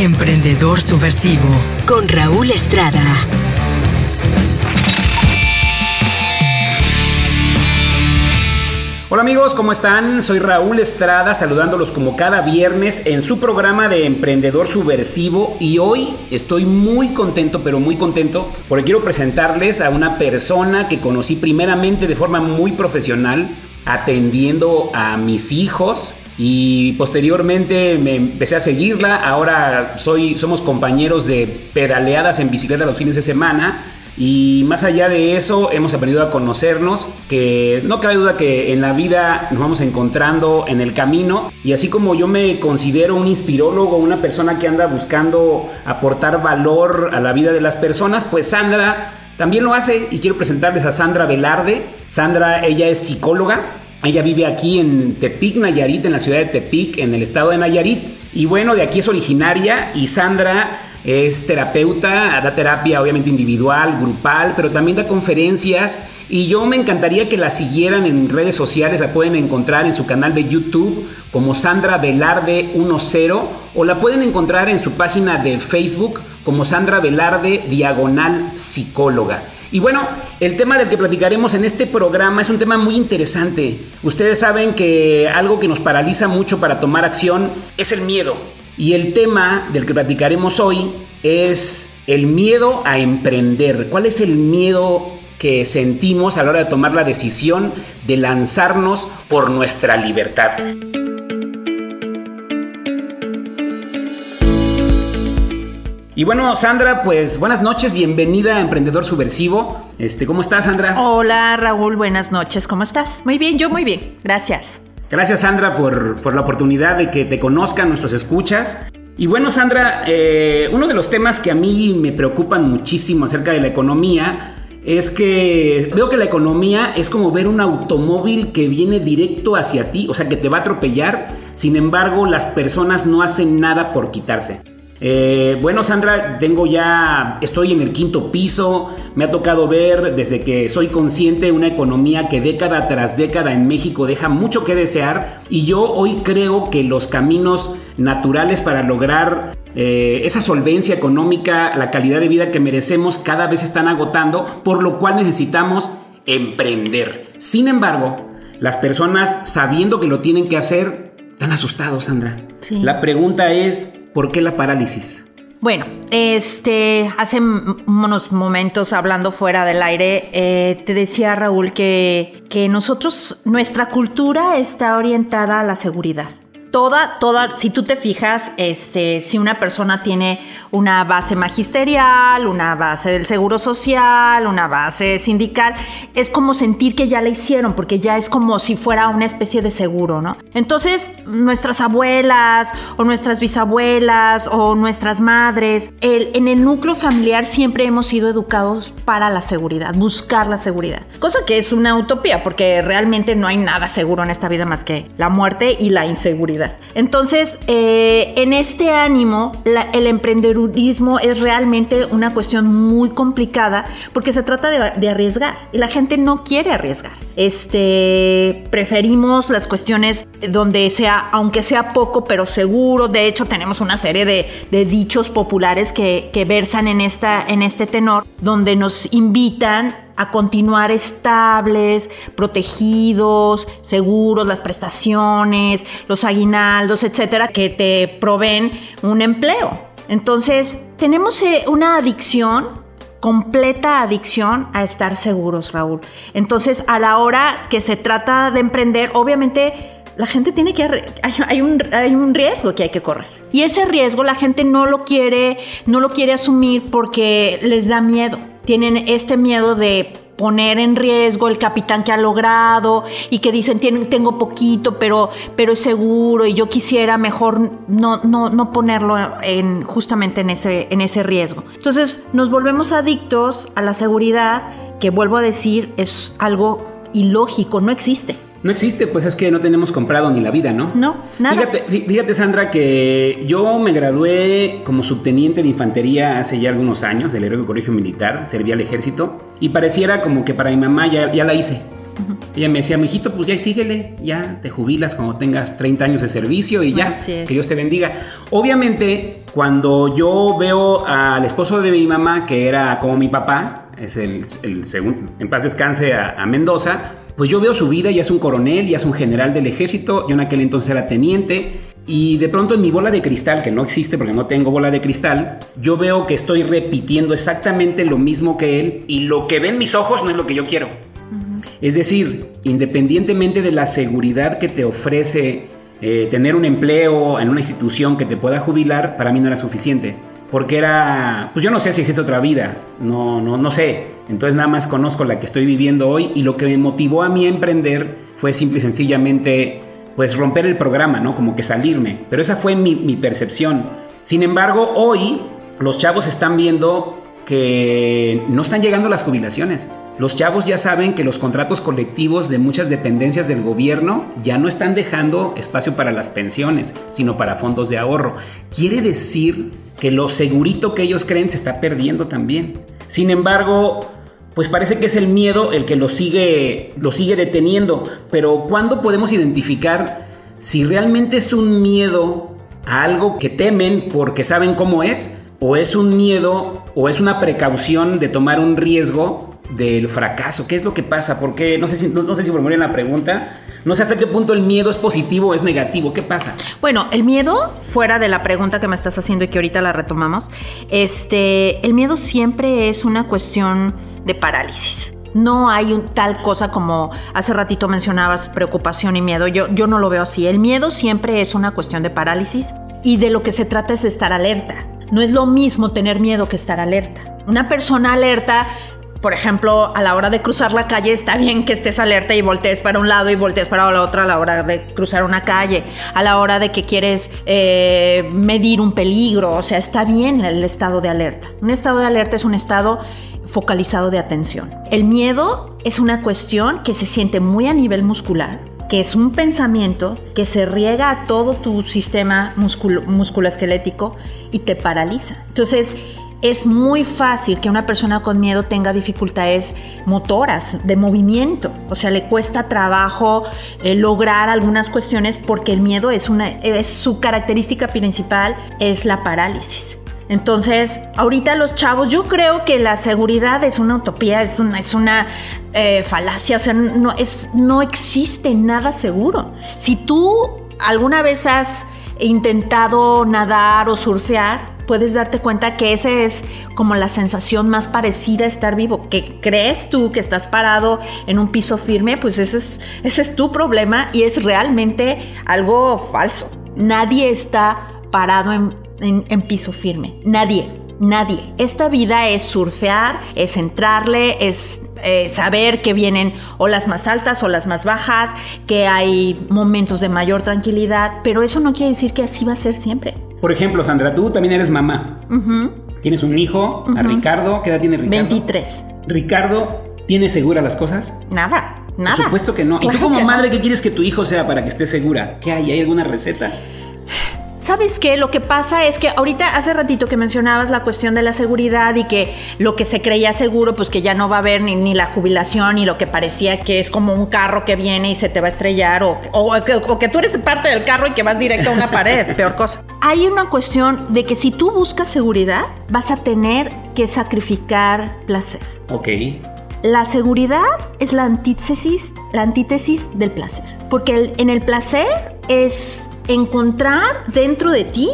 Emprendedor Subversivo con Raúl Estrada. Hola amigos, ¿cómo están? Soy Raúl Estrada saludándolos como cada viernes en su programa de Emprendedor Subversivo y hoy estoy muy contento, pero muy contento porque quiero presentarles a una persona que conocí primeramente de forma muy profesional atendiendo a mis hijos y posteriormente me empecé a seguirla. Ahora soy, somos compañeros de pedaleadas en bicicleta los fines de semana y más allá de eso, hemos aprendido a conocernos, que no cabe duda que en la vida nos vamos encontrando en el camino. Y así como yo me considero un inspirólogo, una persona que anda buscando aportar valor a la vida de las personas, pues Sandra también lo hace. Y quiero presentarles a Sandra Velarde. Sandra, ella es psicóloga. Ella vive aquí en Tepic, Nayarit, en la ciudad de Tepic, en el estado de Nayarit. Y bueno, de aquí es originaria. Y Sandra es terapeuta, da terapia obviamente individual, grupal, pero también da conferencias y yo me encantaría que la siguieran en redes sociales, la pueden encontrar en su canal de YouTube como Sandra Velarde 10 o la pueden encontrar en su página de Facebook como Sandra Velarde Diagonal Psicóloga. Y bueno, el tema del que platicaremos en este programa es un tema muy interesante. Ustedes saben que algo que nos paraliza mucho para tomar acción es el miedo. Y el tema del que platicaremos hoy es el miedo a emprender. ¿Cuál es el miedo que sentimos a la hora de tomar la decisión de lanzarnos por nuestra libertad? Y bueno, Sandra, pues buenas noches, bienvenida a Emprendedor Subversivo. Este, ¿cómo estás, Sandra? Hola, Raúl, buenas noches, ¿cómo estás? Muy bien, yo muy bien, gracias. Gracias Sandra por, la oportunidad de que te conozcan nuestros escuchas. Y bueno Sandra, eh, uno de los temas que a mí me preocupan muchísimo acerca de la economía es que veo que la economía es como ver un automóvil que viene directo hacia ti, o sea que te va a atropellar, sin embargo las personas no hacen nada por quitarse. Eh, bueno, Sandra, tengo ya, estoy en el quinto piso, me ha tocado ver desde que soy consciente una economía que década tras década en México deja mucho que desear y yo hoy creo que los caminos naturales para lograr eh, esa solvencia económica, la calidad de vida que merecemos cada vez están agotando, por lo cual necesitamos emprender. Sin embargo, las personas sabiendo que lo tienen que hacer, están asustados, Sandra. La pregunta es, ¿Por qué la parálisis? Bueno, este, hace unos momentos hablando fuera del aire, eh, te decía Raúl que, que nosotros, nuestra cultura está orientada a la seguridad toda, toda, si tú te fijas, este, si una persona tiene una base magisterial, una base del seguro social, una base sindical, es como sentir que ya la hicieron, porque ya es como si fuera una especie de seguro, ¿no? Entonces, nuestras abuelas o nuestras bisabuelas o nuestras madres, en el núcleo familiar siempre hemos sido educados para la seguridad, buscar la seguridad. Cosa que es una utopía, porque realmente no hay nada seguro en esta vida más que la muerte y la inseguridad. Entonces, eh, en este ánimo, el emprendedurismo es realmente una cuestión muy complicada porque se trata de, arriesgar y la gente no quiere arriesgar. Este, preferimos las cuestiones donde sea, aunque sea poco, pero seguro. De hecho, tenemos una serie de, dichos populares que, que versan en, esta, en este tenor, donde nos invitan a continuar estables, protegidos, seguros, las prestaciones, los aguinaldos, etcétera, que te proveen un empleo. Entonces, tenemos eh, una adicción completa adicción a estar seguros, Raúl. Entonces, a la hora que se trata de emprender, obviamente la gente tiene que hay, un, hay, un, riesgo que hay que correr. Y ese riesgo la gente no lo quiere, no lo quiere asumir porque les da miedo tienen este miedo de poner en riesgo el capitán que ha logrado y que dicen tengo poquito pero pero es seguro y yo quisiera mejor no, no, no ponerlo en, justamente en ese, en ese riesgo. Entonces nos volvemos adictos a la seguridad que vuelvo a decir es algo ilógico, no existe. No existe, pues es que no tenemos comprado ni la vida, ¿no? No, nada. Fíjate, fíjate, Sandra, que yo me gradué como subteniente de infantería hace ya algunos años del Heroico Colegio Militar, servía al ejército, y pareciera como que para mi mamá ya, ya la hice. Ella me decía, mijito, pues ya síguele, ya te jubilas cuando tengas 30 años de servicio y ya, que Dios te bendiga. Obviamente, cuando yo veo al esposo de mi mamá, que era como mi papá, es el, segundo, en paz descanse a, Mendoza, pues yo veo su vida, ya es un coronel, ya es un general del ejército, yo en aquel entonces era teniente, y de pronto en mi bola de cristal, que no existe porque no tengo bola de cristal, yo veo que estoy repitiendo exactamente lo mismo que él y lo que ven mis ojos no es lo que yo quiero. Es decir, independientemente de la seguridad que te ofrece eh, tener un empleo en una institución que te pueda jubilar, para mí no era suficiente. Porque era, pues yo no sé si existe otra vida, no, no, no sé. Entonces nada más conozco la que estoy viviendo hoy y lo que me motivó a mí a emprender fue simple y sencillamente, pues romper el programa, ¿no? Como que salirme. Pero esa fue mi, mi percepción. Sin embargo, hoy los chavos están viendo que no están llegando las jubilaciones. Los chavos ya saben que los contratos colectivos de muchas dependencias del gobierno ya no están dejando espacio para las pensiones, sino para fondos de ahorro. Quiere decir que lo segurito que ellos creen se está perdiendo también. Sin embargo, pues parece que es el miedo el que lo sigue, lo sigue deteniendo. Pero ¿cuándo podemos identificar si realmente es un miedo a algo que temen porque saben cómo es? ¿O es un miedo o es una precaución de tomar un riesgo del fracaso. ¿Qué es lo que pasa? Porque no sé si, no, sé si formulen la pregunta. No sé hasta qué punto el miedo es positivo o es negativo. ¿Qué pasa? Bueno, el miedo, fuera de la pregunta que me estás haciendo y que ahorita la retomamos, este, el miedo siempre es una cuestión de parálisis. No hay tal cosa como hace ratito mencionabas preocupación y miedo. Yo, yo no lo veo así. El miedo siempre es una cuestión de parálisis y de lo que se trata es de estar alerta. No es lo mismo tener miedo que estar alerta. Una persona alerta por ejemplo, a la hora de cruzar la calle está bien que estés alerta y voltees para un lado y voltees para la otra a la hora de cruzar una calle, a la hora de que quieres eh, medir un peligro, o sea, está bien el estado de alerta. Un estado de alerta es un estado focalizado de atención. El miedo es una cuestión que se siente muy a nivel muscular, que es un pensamiento que se riega a todo tu sistema musculoesquelético y te paraliza. Entonces, es muy fácil que una persona con miedo tenga dificultades motoras, de movimiento. O sea, le cuesta trabajo eh, lograr algunas cuestiones porque el miedo es una, es su característica principal, es la parálisis. Entonces, ahorita los chavos, yo creo que la seguridad es una utopía, es una, es una eh, falacia, o sea, no, es, no existe nada seguro. Si tú alguna vez has intentado nadar o surfear, puedes darte cuenta que esa es como la sensación más parecida a estar vivo. Que crees tú que estás parado en un piso firme, pues ese es, ese es tu problema y es realmente algo falso. Nadie está parado en, piso firme. Nadie. Nadie. Esta vida es surfear, es entrarle, es eh, saber que vienen olas más altas, olas más bajas, que hay momentos de mayor tranquilidad, pero eso no quiere decir que así va a ser siempre. Por ejemplo, Sandra, tú también eres mamá. Tienes un hijo, a Ricardo. ¿Qué edad tiene Ricardo? 23. ¿Ricardo tiene segura las cosas? Nada, nada. Por supuesto que no. ¿Y tú como madre qué quieres que tu hijo sea para que esté segura? ¿Qué hay? ¿Hay alguna receta? ¿Sabes qué? Lo que pasa es que ahorita hace ratito que mencionabas la cuestión de la seguridad y que lo que se creía seguro, pues que ya no va a haber ni, la jubilación ni lo que parecía que es como un carro que viene y se te va a estrellar o, o, que, tú eres parte del carro y que vas directo a una pared, peor cosa. Hay una cuestión de que si tú buscas seguridad, vas a tener que sacrificar placer. Ok. La seguridad es la antítesis, la antítesis del placer, porque en el placer es encontrar dentro de ti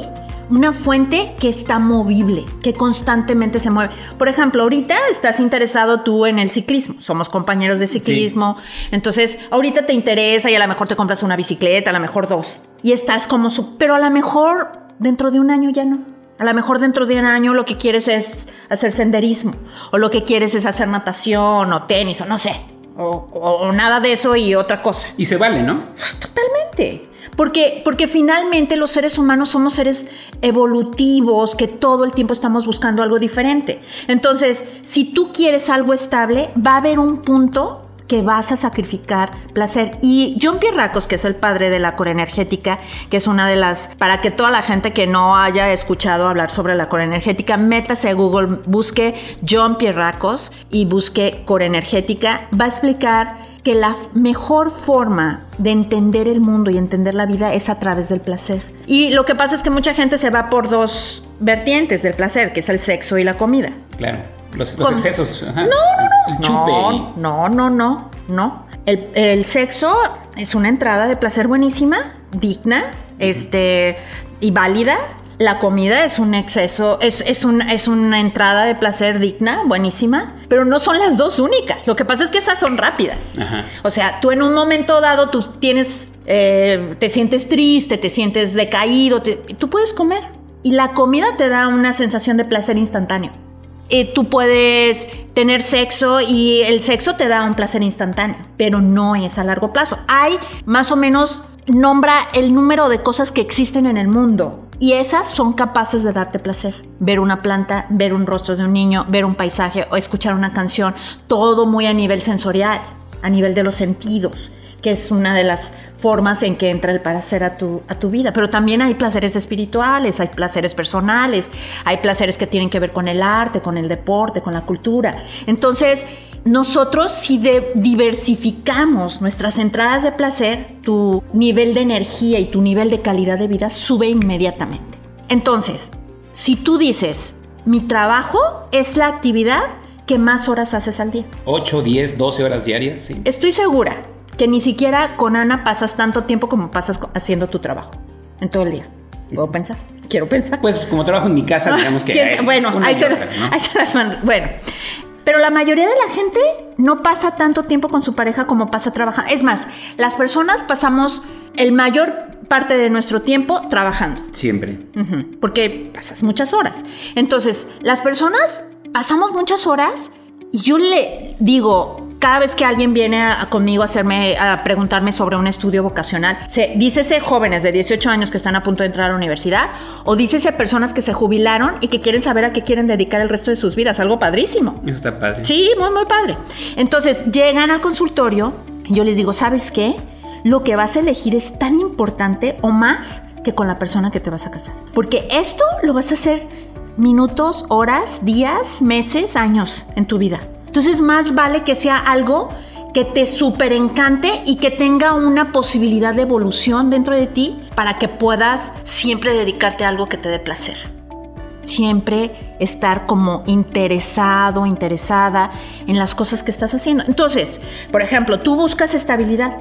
una fuente que está movible, que constantemente se mueve. Por ejemplo, ahorita estás interesado tú en el ciclismo, somos compañeros de ciclismo, entonces ahorita te interesa y a lo mejor te compras una bicicleta, a lo mejor dos, y estás como su... Pero a lo mejor dentro de un año ya no. A lo mejor dentro de un año lo que quieres es hacer senderismo, o lo que quieres es hacer natación, o tenis, o no sé, o, nada de eso y otra cosa. Y se vale, ¿no? Pues totalmente. Porque, porque finalmente los seres humanos somos seres evolutivos que todo el tiempo estamos buscando algo diferente. Entonces, si tú quieres algo estable, va a haber un punto que vas a sacrificar placer. Y John Pierracos, que es el padre de la corenergética, que es una de las, para que toda la gente que no haya escuchado hablar sobre la corenergética, métase a Google, busque John Pierracos y busque corenergética, va a explicar que la mejor forma de entender el mundo y entender la vida es a través del placer. Y lo que pasa es que mucha gente se va por dos vertientes del placer, que es el sexo y la comida. Claro. Los, excesos. ajá. No, no, no. El chupe. No, no, no, no. El, el sexo es una entrada de placer buenísima, digna, este, y válida. La comida es un exceso, es, es, un- es una entrada de placer digna, buenísima, pero no son las dos únicas. Lo que pasa es que esas son rápidas. Ajá. O sea, tú en un momento dado, tú tienes, eh, te sientes triste, te sientes decaído, te- tú puedes comer. Y la comida te da una sensación de placer instantáneo. Eh, tú puedes tener sexo y el sexo te da un placer instantáneo, pero no es a largo plazo. Hay más o menos, nombra el número de cosas que existen en el mundo. Y esas son capaces de darte placer. Ver una planta, ver un rostro de un niño, ver un paisaje o escuchar una canción, todo muy a nivel sensorial, a nivel de los sentidos, que es una de las formas en que entra el placer a tu, a tu vida. Pero también hay placeres espirituales, hay placeres personales, hay placeres que tienen que ver con el arte, con el deporte, con la cultura. Entonces, nosotros si de- diversificamos nuestras entradas de placer, tu nivel de energía y tu nivel de calidad de vida sube inmediatamente. Entonces, si tú dices, mi trabajo es la actividad que más horas haces al día. 8, 10, 12 horas diarias, sí. Estoy segura que ni siquiera con Ana pasas tanto tiempo como pasas haciendo tu trabajo en todo el día. ¿Puedo pensar? Quiero pensar. Pues como trabajo en mi casa, digamos que. ¿Quién hay bueno, ahí se, otra, ¿no? ahí se las. Bueno, pero la mayoría de la gente no pasa tanto tiempo con su pareja como pasa trabajando. Es más, las personas pasamos el mayor parte de nuestro tiempo trabajando. Siempre. Porque pasas muchas horas. Entonces, las personas pasamos muchas horas y yo le digo, cada vez que alguien viene a- a conmigo a hacerme, a preguntarme sobre un estudio vocacional, se, dícese jóvenes de 18 años que están a punto de entrar a la universidad, o dícese personas que se jubilaron y que quieren saber a qué quieren dedicar el resto de sus vidas, algo padrísimo. Está padre. Sí, muy, muy padre. Entonces llegan al consultorio y yo les digo, ¿sabes qué? Lo que vas a elegir es tan importante o más que con la persona que te vas a casar. Porque esto lo vas a hacer minutos, horas, días, meses, años en tu vida. Entonces más vale que sea algo que te súper encante y que tenga una posibilidad de evolución dentro de ti para que puedas siempre dedicarte a algo que te dé placer siempre estar como interesado, interesada en las cosas que estás haciendo. Entonces, por ejemplo, tú buscas estabilidad.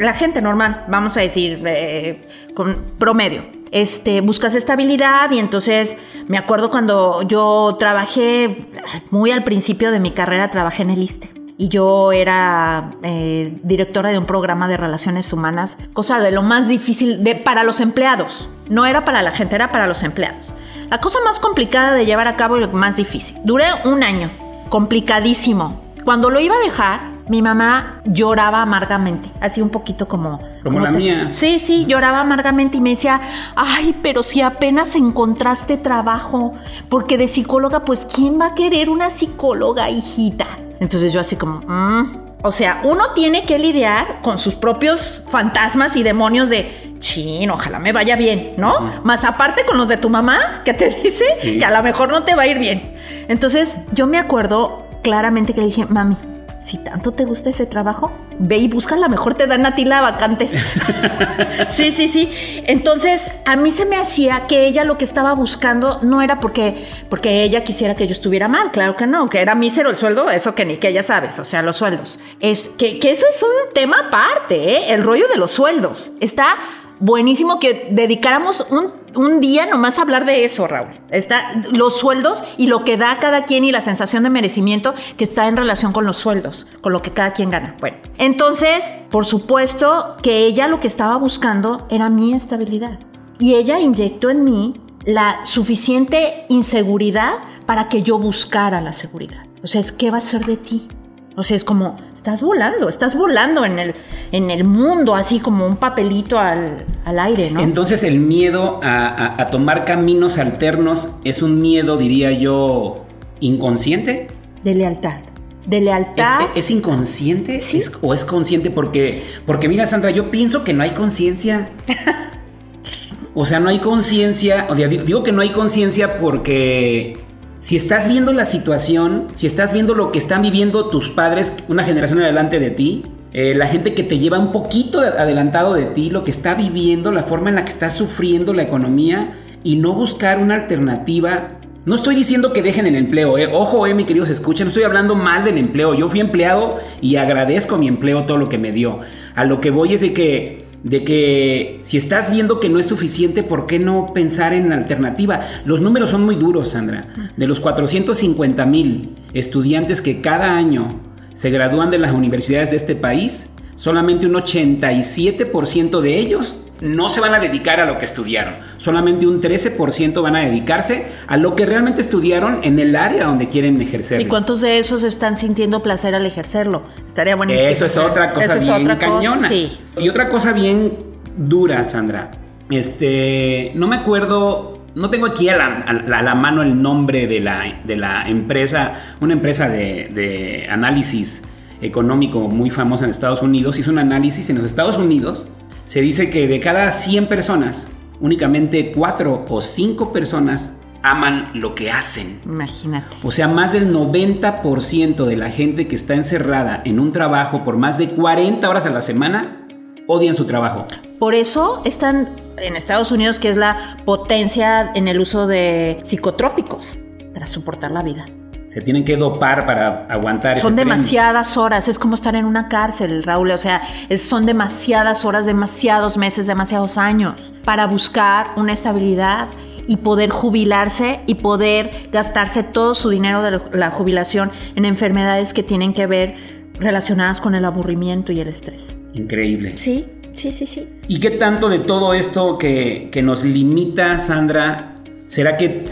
La gente normal, vamos a decir, eh, con promedio. Este, buscas estabilidad y entonces me acuerdo cuando yo trabajé muy al principio de mi carrera, trabajé en el ISTE y yo era eh, directora de un programa de relaciones humanas, cosa de lo más difícil de, para los empleados. No era para la gente, era para los empleados. La cosa más complicada de llevar a cabo y lo más difícil. Duré un año, complicadísimo. Cuando lo iba a dejar, mi mamá lloraba amargamente, así un poquito como... Como la te- mía. Sí, sí, lloraba amargamente y me decía, ay, pero si apenas encontraste trabajo, porque de psicóloga, pues ¿quién va a querer una psicóloga, hijita? Entonces yo así como, "Mm". o sea, uno tiene que lidiar con sus propios fantasmas y demonios de, chin, ojalá me vaya bien, ¿no? Más aparte con los de tu mamá, que te dice Sí. que a lo mejor no te va a ir bien. Entonces yo me acuerdo claramente que le dije, mami, si tanto te gusta ese trabajo, ve y busca, a lo mejor te dan a ti la vacante. sí, sí, sí. Entonces, a mí se me hacía que ella lo que estaba buscando no era porque, porque ella quisiera que yo estuviera mal, claro que no, que era mísero el sueldo, eso que ni que ya sabes, o sea, los sueldos. Es que, que eso es un tema aparte, ¿eh? el rollo de los sueldos. Está buenísimo que dedicáramos un, un día nomás a hablar de eso, Raúl. Está los sueldos y lo que da cada quien y la sensación de merecimiento que está en relación con los sueldos, con lo que cada quien gana. Bueno, entonces, por supuesto que ella lo que estaba buscando era mi estabilidad. Y ella inyectó en mí la suficiente inseguridad para que yo buscara la seguridad. O sea, es qué va a ser de ti. O sea, es como, estás volando, estás volando en el, en el mundo, así como un papelito al, al aire, ¿no? Entonces el miedo a, a- a tomar caminos alternos es un miedo, diría yo, inconsciente. De lealtad. De lealtad. ¿Es, es inconsciente Sí. ¿Es- o es consciente? Porque, porque mira, Sandra, yo pienso que no hay conciencia. O sea, no hay conciencia. digo que no hay conciencia porque si estás viendo la situación, si estás viendo lo que están viviendo tus padres, una generación adelante de ti, eh, la gente que te lleva un poquito de- adelantado de ti, lo que está viviendo, la forma en la que estás sufriendo la economía, y no buscar una alternativa. No estoy diciendo que dejen el empleo, eh. ojo, eh, mi queridos escuchen, no estoy hablando mal del empleo. Yo fui empleado y agradezco mi empleo todo lo que me dio. A lo que voy es de que, de que si estás viendo que no es suficiente, ¿por qué no pensar en la alternativa? Los números son muy duros, Sandra. De los 450 mil estudiantes que cada año se gradúan de las universidades de este país, solamente un 87% de ellos no se van a dedicar a lo que estudiaron. Solamente un 13% van a dedicarse a lo que realmente estudiaron en el área donde quieren ejercer. ¿Y cuántos de esos están sintiendo placer al ejercerlo? Estaría bueno. Eso es otra cosa bien cañona. Y otra cosa bien dura, Sandra. Este, no me acuerdo no tengo aquí a la, mano el nombre de la, de la empresa, una empresa de, de, análisis económico muy famosa en Estados Unidos. Hizo un análisis en los Estados Unidos se dice que de cada 100 personas, únicamente 4 o 5 personas aman lo que hacen. Imagínate. O sea, más del 90% de la gente que está encerrada en un trabajo por más de 40 horas a la semana odian su trabajo. Por eso están en Estados Unidos, que es la potencia en el uso de psicotrópicos para soportar la vida se tienen que dopar para aguantar. Son demasiadas horas, es como estar en una cárcel, Raúl, o sea, son demasiadas horas, demasiados meses, demasiados años para buscar una estabilidad y poder jubilarse y poder gastarse todo su dinero de la jubilación en enfermedades que tienen que ver relacionadas con el aburrimiento y el estrés. Increíble. Sí, sí, sí, sí. ¿Y qué tanto de todo esto que, que nos limita, Sandra, ¿Será que,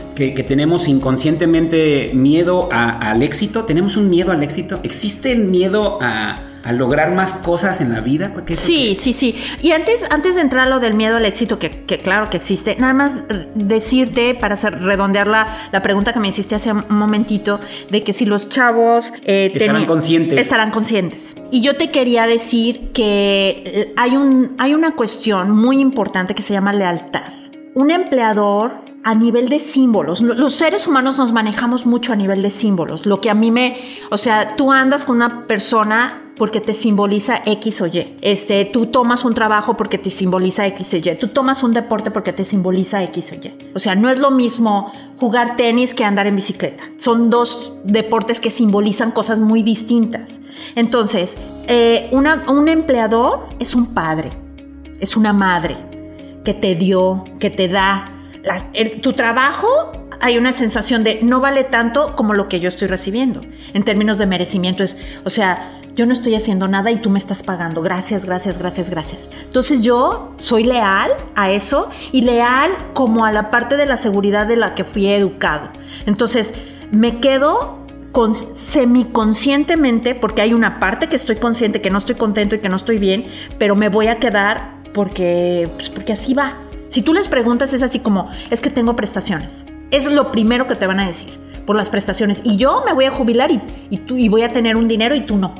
tenemos inconscientemente miedo al éxito? ¿Tenemos un miedo al éxito? ¿Existe el miedo a, lograr más cosas en la vida? Sí, sí, sí. Y antes, antes de entrar a lo del miedo al éxito, que, claro que existe, nada más decirte, para hacer, redondear la, pregunta que me hiciste hace un momentito, de que si los chavos... Eh, estarán conscientes. Estarán conscientes. Y yo te quería decir que eh, hay, un, hay una cuestión muy importante que se llama lealtad. Un empleador a nivel de símbolos. Los seres humanos nos manejamos mucho a nivel de símbolos. Lo que a mí me, o sea, tú andas con una persona porque te simboliza X o Y. Este, tú tomas un trabajo porque te simboliza X o Y. Tú tomas un deporte porque te simboliza X o Y. O sea, no es lo mismo jugar tenis que andar en bicicleta. Son dos deportes que simbolizan cosas muy distintas. Entonces, eh, un empleador es un padre, es una madre que te dio, que te da, tu trabajo hay una sensación de no vale tanto como lo que yo estoy recibiendo. En términos de merecimiento es, o sea, yo no estoy haciendo nada y tú me estás pagando. Gracias, gracias, gracias, gracias. Entonces yo soy leal a eso y leal como a la parte de la seguridad de la que fui educado. Entonces me quedo con, semiconscientemente, porque hay una parte que estoy consciente que no estoy contento y que no estoy bien, pero me voy a quedar porque, pues porque así va. Si tú les preguntas es así como, es que tengo prestaciones. Es lo primero que te van a decir, por las prestaciones. Y yo me voy a jubilar y, tú, y voy a tener un dinero y tú no.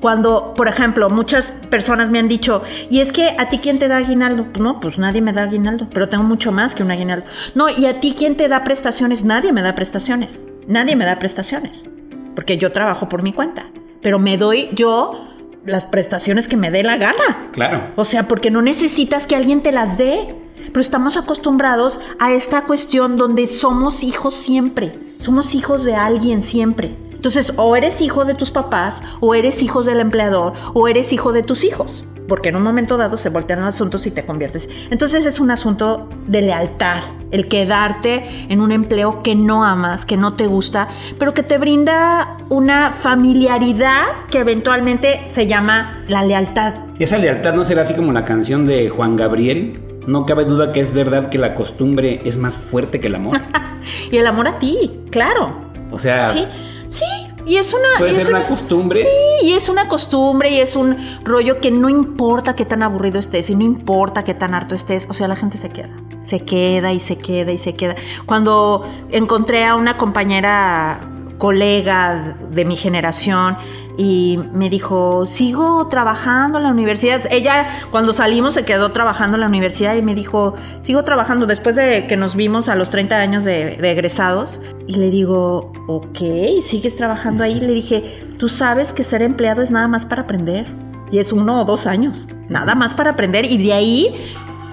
Cuando, por ejemplo, muchas personas me han dicho, y es que a ti quién te da aguinaldo. No, pues nadie me da aguinaldo, pero tengo mucho más que un aguinaldo. No, y a ti quién te da prestaciones. Nadie me da prestaciones. Nadie me da prestaciones. Porque yo trabajo por mi cuenta. Pero me doy yo las prestaciones que me dé la gana. Claro. O sea, porque no necesitas que alguien te las dé. Pero estamos acostumbrados a esta cuestión donde somos hijos siempre, somos hijos de alguien siempre. Entonces, o eres hijo de tus papás, o eres hijo del empleador, o eres hijo de tus hijos. Porque en un momento dado se voltean los asuntos y te conviertes. Entonces es un asunto de lealtad, el quedarte en un empleo que no amas, que no te gusta, pero que te brinda una familiaridad que eventualmente se llama la lealtad. Esa lealtad no será así como la canción de Juan Gabriel, no cabe duda que es verdad que la costumbre es más fuerte que el amor. y el amor a ti, claro. O sea. Sí, sí. Y es una. Puede ser una, costumbre. Sí, y es una costumbre y es un rollo que no importa qué tan aburrido estés y no importa qué tan harto estés. O sea, la gente se queda. Se queda y se queda y se queda. Cuando encontré a una compañera colega de mi generación y me dijo, sigo trabajando en la universidad. Ella cuando salimos se quedó trabajando en la universidad y me dijo, sigo trabajando después de que nos vimos a los 30 años de, egresados. Y le digo, ok, sigues trabajando ahí. Le dije, tú sabes que ser empleado es nada más para aprender. Y es uno o dos años, nada más para aprender y de ahí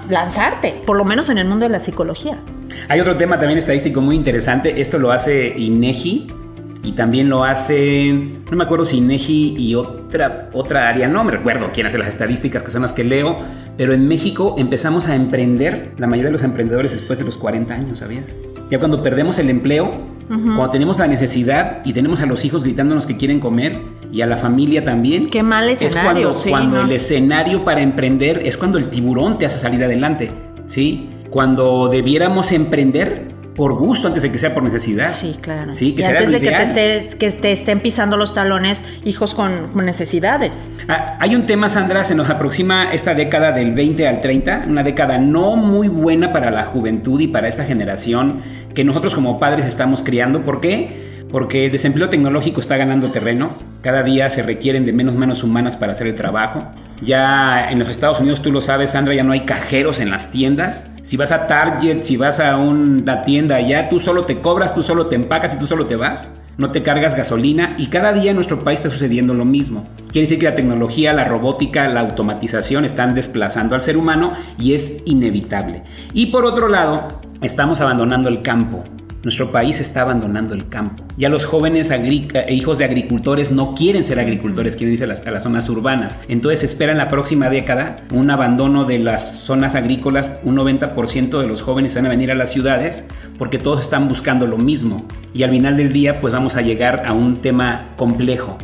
lanzarte, por lo menos en el mundo de la psicología. Hay otro tema también estadístico muy interesante. Esto lo hace INEGI y también lo hace, no me acuerdo si INEGI y otra, otra área, no me recuerdo quién hace las estadísticas que son las que leo, pero en México empezamos a emprender, la mayoría de los emprendedores después de los 40 años, ¿sabías? Ya cuando perdemos el empleo, cuando tenemos la necesidad y tenemos a los hijos gritándonos que quieren comer y a la familia también. Qué mal escenario. Es cuando, cuando el escenario para emprender es cuando el tiburón te hace salir adelante, ¿sí? Cuando debiéramos emprender por gusto antes de que sea por necesidad. Sí, claro. Sí, que y antes de que te, que te, estén pisando los talones hijos con, necesidades. Ah, hay un tema, Sandra, se nos aproxima esta década del 20 al 30, una década no muy buena para la juventud y para esta generación que nosotros como padres estamos criando. ¿Por qué? Porque el desempleo tecnológico está ganando terreno. Cada día se requieren de menos manos humanas para hacer el trabajo. Ya en los Estados Unidos, tú lo sabes, Sandra, ya no hay cajeros en las tiendas. Si vas a Target, si vas a una tienda allá, tú solo te cobras, tú solo te empacas y tú solo te vas. No te cargas gasolina y cada día en nuestro país está sucediendo lo mismo. Quiere decir que la tecnología, la robótica, la automatización están desplazando al ser humano y es inevitable. Y por otro lado, estamos abandonando el campo. Nuestro país está abandonando el campo. Ya los jóvenes eh, hijos de agricultores no quieren ser agricultores, quieren irse a las, a las zonas urbanas. Entonces espera en la próxima década un abandono de las zonas agrícolas. Un 90% de los jóvenes van a venir a las ciudades porque todos están buscando lo mismo. Y al final del día pues vamos a llegar a un tema complejo.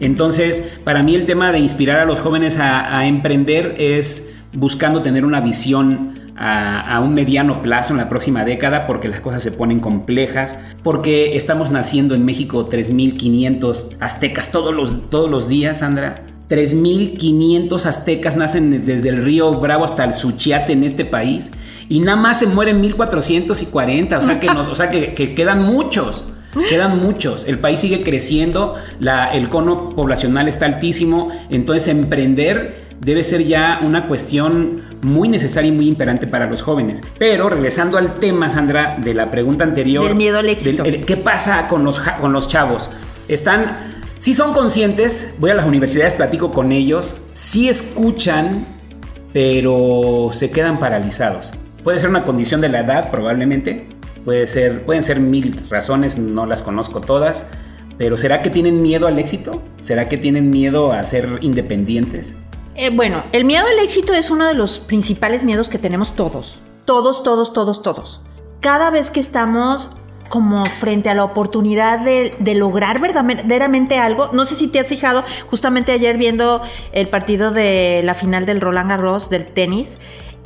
Entonces, para mí el tema de inspirar a los jóvenes a, a emprender es buscando tener una visión a, un mediano plazo en la próxima década porque las cosas se ponen complejas, porque estamos naciendo en México 3.500 aztecas todos los, todos los días, Sandra. 3.500 aztecas nacen desde el río Bravo hasta el Suchiate en este país y nada más se mueren 1.440, o sea que, o sea que, que quedan muchos. Quedan muchos. El país sigue creciendo, la, el cono poblacional está altísimo, entonces emprender debe ser ya una cuestión muy necesaria y muy imperante para los jóvenes. Pero regresando al tema, Sandra, de la pregunta anterior. Del miedo al éxito. ¿Qué pasa con los, con los chavos? Están, si son conscientes, voy a las universidades, platico con ellos, sí escuchan, pero se quedan paralizados. Puede ser una condición de la edad, probablemente. Puede ser, pueden ser mil razones, no las conozco todas. Pero ¿será que tienen miedo al éxito? ¿Será que tienen miedo a ser independientes? Eh, bueno, el miedo al éxito es uno de los principales miedos que tenemos todos. Todos, todos, todos, todos. Cada vez que estamos como frente a la oportunidad de, lograr verdaderamente algo. No sé si te has fijado, justamente ayer viendo el partido de la final del Roland Garros, del tenis.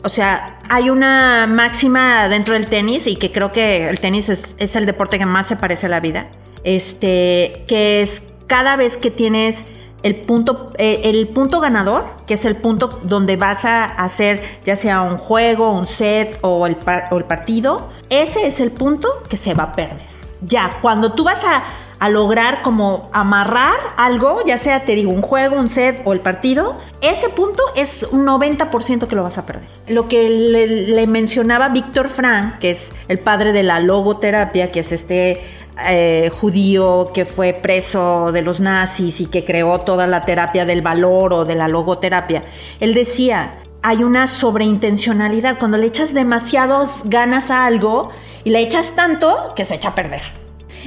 O sea, hay una máxima dentro del tenis y que creo que el tenis es, es el deporte que más se parece a la vida. Este, que es cada vez que tienes el punto, eh, el punto ganador, que es el punto donde vas a hacer ya sea un juego, un set o el, o el partido, ese es el punto que se va a perder. Ya, cuando tú vas a, lograr como amarrar algo, ya sea te digo un juego, un set o el partido, ese punto es un 90% que lo vas a perder. Lo que le, le mencionaba Víctor Frank, que es el padre de la logoterapia, que es este eh, judío que fue preso de los nazis y que creó toda la terapia del valor o de la logoterapia, él decía, hay una sobreintencionalidad, cuando le echas demasiadas ganas a algo y le echas tanto que se echa a perder.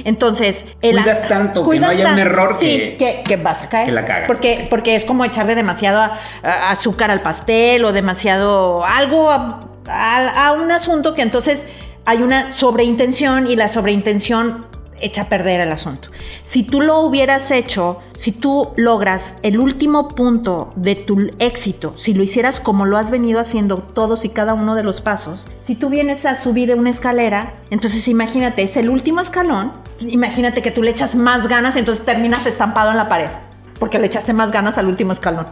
Entonces, el cuidas tanto que no haya un error que, que, vas a caer. Que la cagas. Porque, porque es como echarle demasiado azúcar al pastel o demasiado algo a un asunto que entonces hay una sobreintención y la sobreintención echa a perder el asunto. Si tú lo hubieras hecho, si tú logras el último punto de tu éxito, si lo hicieras como lo has venido haciendo todos y cada uno de los pasos, si tú vienes a subir una escalera, entonces imagínate, es el último escalón, imagínate que tú le echas más ganas, entonces terminas estampado en la pared, porque le echaste más ganas al último escalón.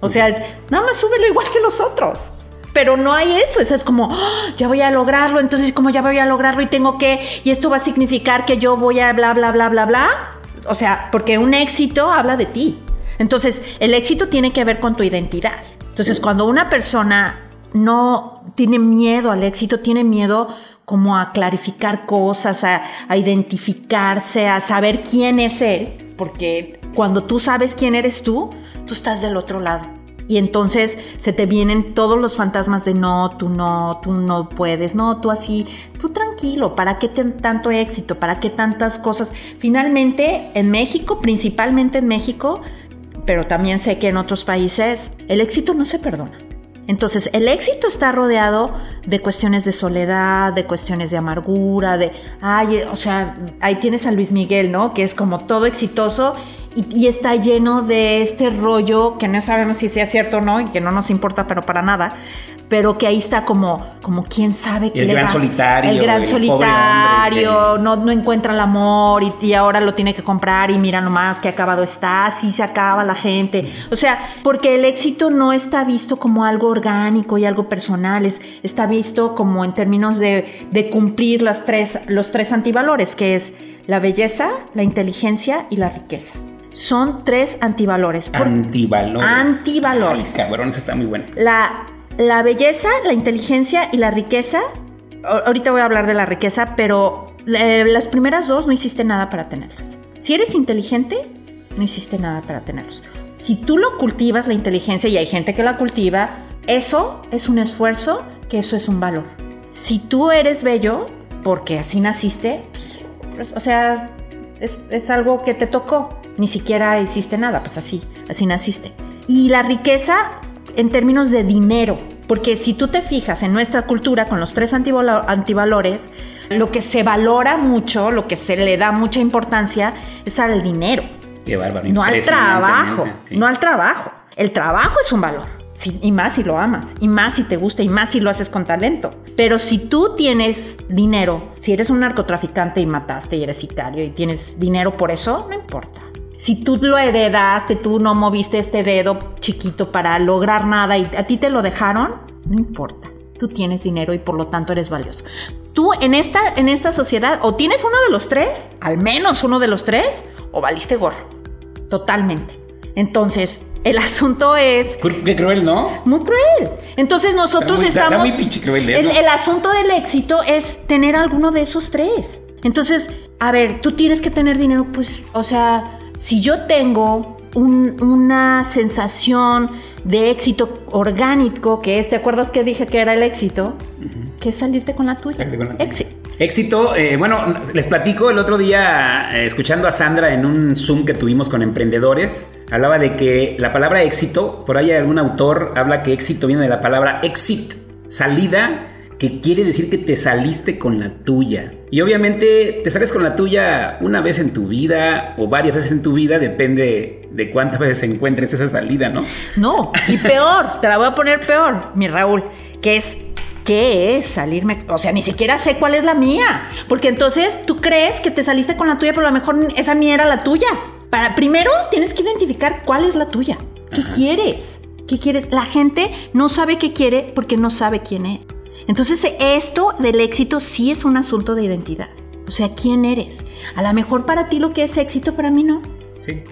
O sea, es, nada más súbelo igual que los otros. Pero no hay eso, eso es como, ¡ah! ya voy a lograrlo, entonces como ya voy a lograrlo y tengo que, y esto va a significar que yo voy a bla, bla, bla, bla, bla. O sea, porque un éxito habla de ti. Entonces, el éxito tiene que ver con tu identidad. Entonces, cuando una persona no tiene miedo al éxito, tiene miedo como a clarificar cosas, a, a identificarse, a saber quién es él, porque cuando tú sabes quién eres tú, tú estás del otro lado Y entonces se te vienen todos los fantasmas de no, tú no, tú no puedes, no, tú así, tú tranquilo, ¿para qué tanto éxito? ¿Para qué tantas cosas? Finalmente, en México, principalmente en México, pero también sé que en otros países, el éxito no se perdona. Entonces, el éxito está rodeado de cuestiones de soledad, de cuestiones de amargura, de, ay, o sea, ahí tienes a Luis Miguel, ¿no? Que es como todo exitoso y, está lleno de este rollo que no sabemos si sea cierto o no y que no nos importa, pero para nada, pero que ahí está como, como quién sabe qué el gran solitario. El gran solitario, no, no encuentra el amor y, ahora lo tiene que comprar y mira nomás qué acabado está, así se acaba la gente. O sea, porque el éxito no está visto como algo orgánico y algo personal, está visto como en términos de, de cumplir las tres, los tres antivalores, que es la belleza, la inteligencia y la riqueza son tres antivalores. Antivalores. Antivalores. Ay, cabrón, está muy bueno. La, la belleza, la inteligencia y la riqueza. Ahorita voy a hablar de la riqueza, pero las primeras dos no hiciste nada para tenerlas. Si eres inteligente, no hiciste nada para tenerlos. Si tú lo cultivas, la inteligencia, y hay gente que la cultiva, eso es un esfuerzo, que eso es un valor. Si tú eres bello, porque así naciste, pues, o sea, es, es algo que te tocó ni siquiera hiciste nada, pues así, así naciste. Y la riqueza en términos de dinero, porque si tú te fijas en nuestra cultura con los tres antivalores, lo que se valora mucho, lo que se le da mucha importancia es al dinero. Qué bárbaro. No al trabajo, no al trabajo. El trabajo es un valor y más si lo amas, y más si te gusta, y más si lo haces con talento. Pero si tú tienes dinero, si eres un narcotraficante y mataste y eres sicario y tienes dinero por eso, no importa. Si tú lo heredaste, tú no moviste este dedo chiquito para lograr nada y a ti te lo dejaron, no importa. Tú tienes dinero y por lo tanto eres valioso. Tú en esta, en esta sociedad o tienes uno de los tres, al menos uno de los tres, o valiste gorro. Totalmente. Entonces, el asunto es. Qué cruel, ¿no? Muy cruel. Entonces nosotros estamos. muy pinche cruel eso. el, asunto del éxito es tener alguno de esos tres. Entonces, a ver, tú tienes que tener dinero, pues, o sea, si yo tengo una sensación de éxito orgánico, que es, ¿te acuerdas que dije que era el éxito? Que es salirte con la tuya. Éxito. Éxito, eh, bueno, les platico el otro día, eh, escuchando a Sandra en un Zoom que tuvimos con emprendedores, hablaba de que la palabra éxito, por ahí algún autor habla que éxito viene de la palabra exit, salida que quiere decir que te saliste con la tuya. Y obviamente te sales con la tuya una vez en tu vida o varias veces en tu vida, depende de cuántas veces encuentres esa salida, ¿no? No, y peor, te la voy a poner peor, mi Raúl, que es ¿Qué es salirme? O sea, ni siquiera sé cuál es la mía. Porque entonces tú crees que te saliste con la tuya, pero a lo mejor esa ni era la tuya. Para, primero tienes que identificar cuál es la tuya. ¿Qué quieres? ¿Qué quieres? La gente no sabe qué quiere porque no sabe quién es. Entonces esto del éxito sí es un asunto de identidad. O sea, ¿quién eres? A lo mejor para ti lo que es éxito, para mí no. Sí.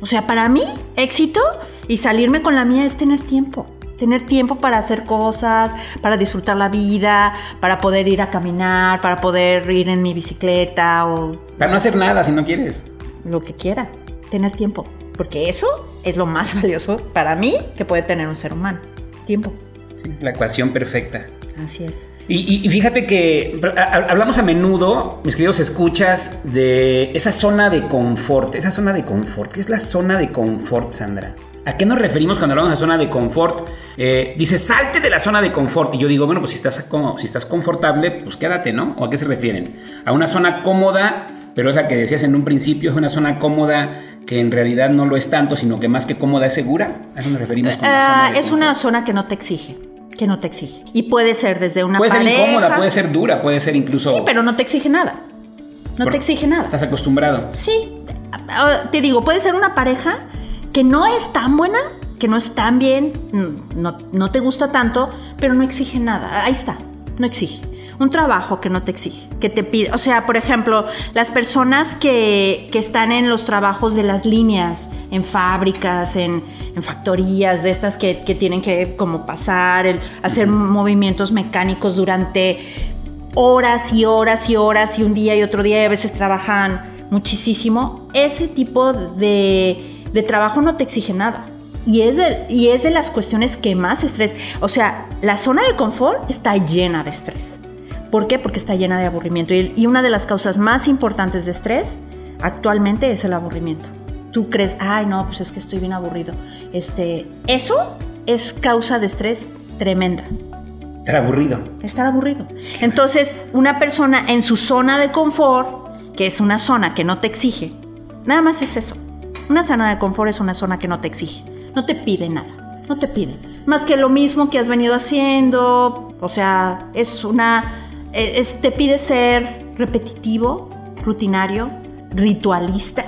O sea, para mí éxito y salirme con la mía es tener tiempo. Tener tiempo para hacer cosas, para disfrutar la vida, para poder ir a caminar, para poder ir en mi bicicleta o... Para no hacer nada si no quieres. Lo que quiera. Tener tiempo. Porque eso es lo más valioso para mí que puede tener un ser humano. Tiempo. Sí, es la ecuación perfecta. Así es. Y, fíjate que hablamos a menudo, mis queridos escuchas, de esa zona de confort. Esa zona de confort. ¿Qué es la zona de confort, Sandra? ¿A qué nos referimos cuando hablamos de zona de confort? Eh, dice, salte de la zona de confort. Y yo digo, bueno, pues si estás, si estás confortable, pues quédate, ¿no? ¿O a qué se refieren? A una zona cómoda, pero es la que decías en un principio, es una zona cómoda que en realidad no lo es tanto, sino que más que cómoda es segura. ¿A eso nos referimos con la zona Es una zona que no te exige que no te exige. Y puede ser desde una puede Puede ser incómoda, puede ser dura, puede ser incluso... Sí, pero no te exige nada. No te exige nada. Estás acostumbrado. Sí. Te digo, puede ser una pareja que no es tan buena, que no es tan bien, no, no te gusta tanto, pero no exige nada. Ahí está, no exige un trabajo que no te exige, que te pide, o sea, por ejemplo, las personas que, que están en los trabajos de las líneas, en fábricas, en, factorías, de estas que, tienen que como pasar, el, hacer movimientos mecánicos durante horas y horas y horas y un día y otro día y a veces trabajan muchísimo. Ese tipo de, trabajo no te exige nada. Y es, de, y es de las cuestiones que más estrés. O sea, la zona de confort está llena de estrés. ¿Por qué? Porque está llena de aburrimiento. Y, y una de las causas más importantes de estrés actualmente es el aburrimiento. Tú crees, ay, no, pues es que estoy bien aburrido. Este, eso es causa de estrés tremenda. Estar aburrido. Estar aburrido. Entonces, una persona en su zona de confort, que es una zona que no te exige, nada más es eso. Una zona de confort es una zona que no te exige. No te pide nada. No te pide. Más que lo mismo que has venido haciendo. O sea, es una. Es- te pide ser repetitivo, rutinario, ritualista.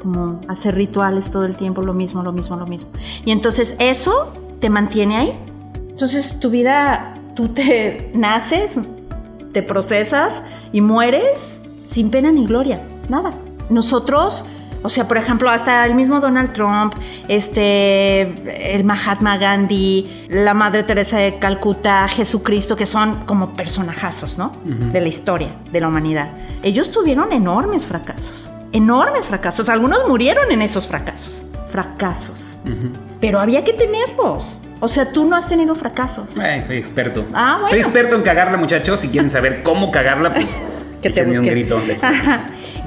Como hacer rituales todo el tiempo, lo mismo, lo mismo, lo mismo. Y entonces eso te mantiene ahí. Entonces tu vida, tú te naces, te procesas y mueres sin pena ni gloria, nada. Nosotros, o sea, por ejemplo, hasta el mismo Donald Trump, este, el Mahatma Gandhi, la Madre Teresa de Calcuta, Jesucristo, que son como personajazos, ¿no? De la historia, de la humanidad. Ellos tuvieron enormes fracasos, enormes fracasos. Algunos murieron en esos fracasos, fracasos. Pero había que tenerlos. O sea, tú no has tenido fracasos. Ay, soy experto. Ah, bueno. Soy experto en cagarla, muchachos. Si quieren saber cómo cagarla, pues Que te un grito.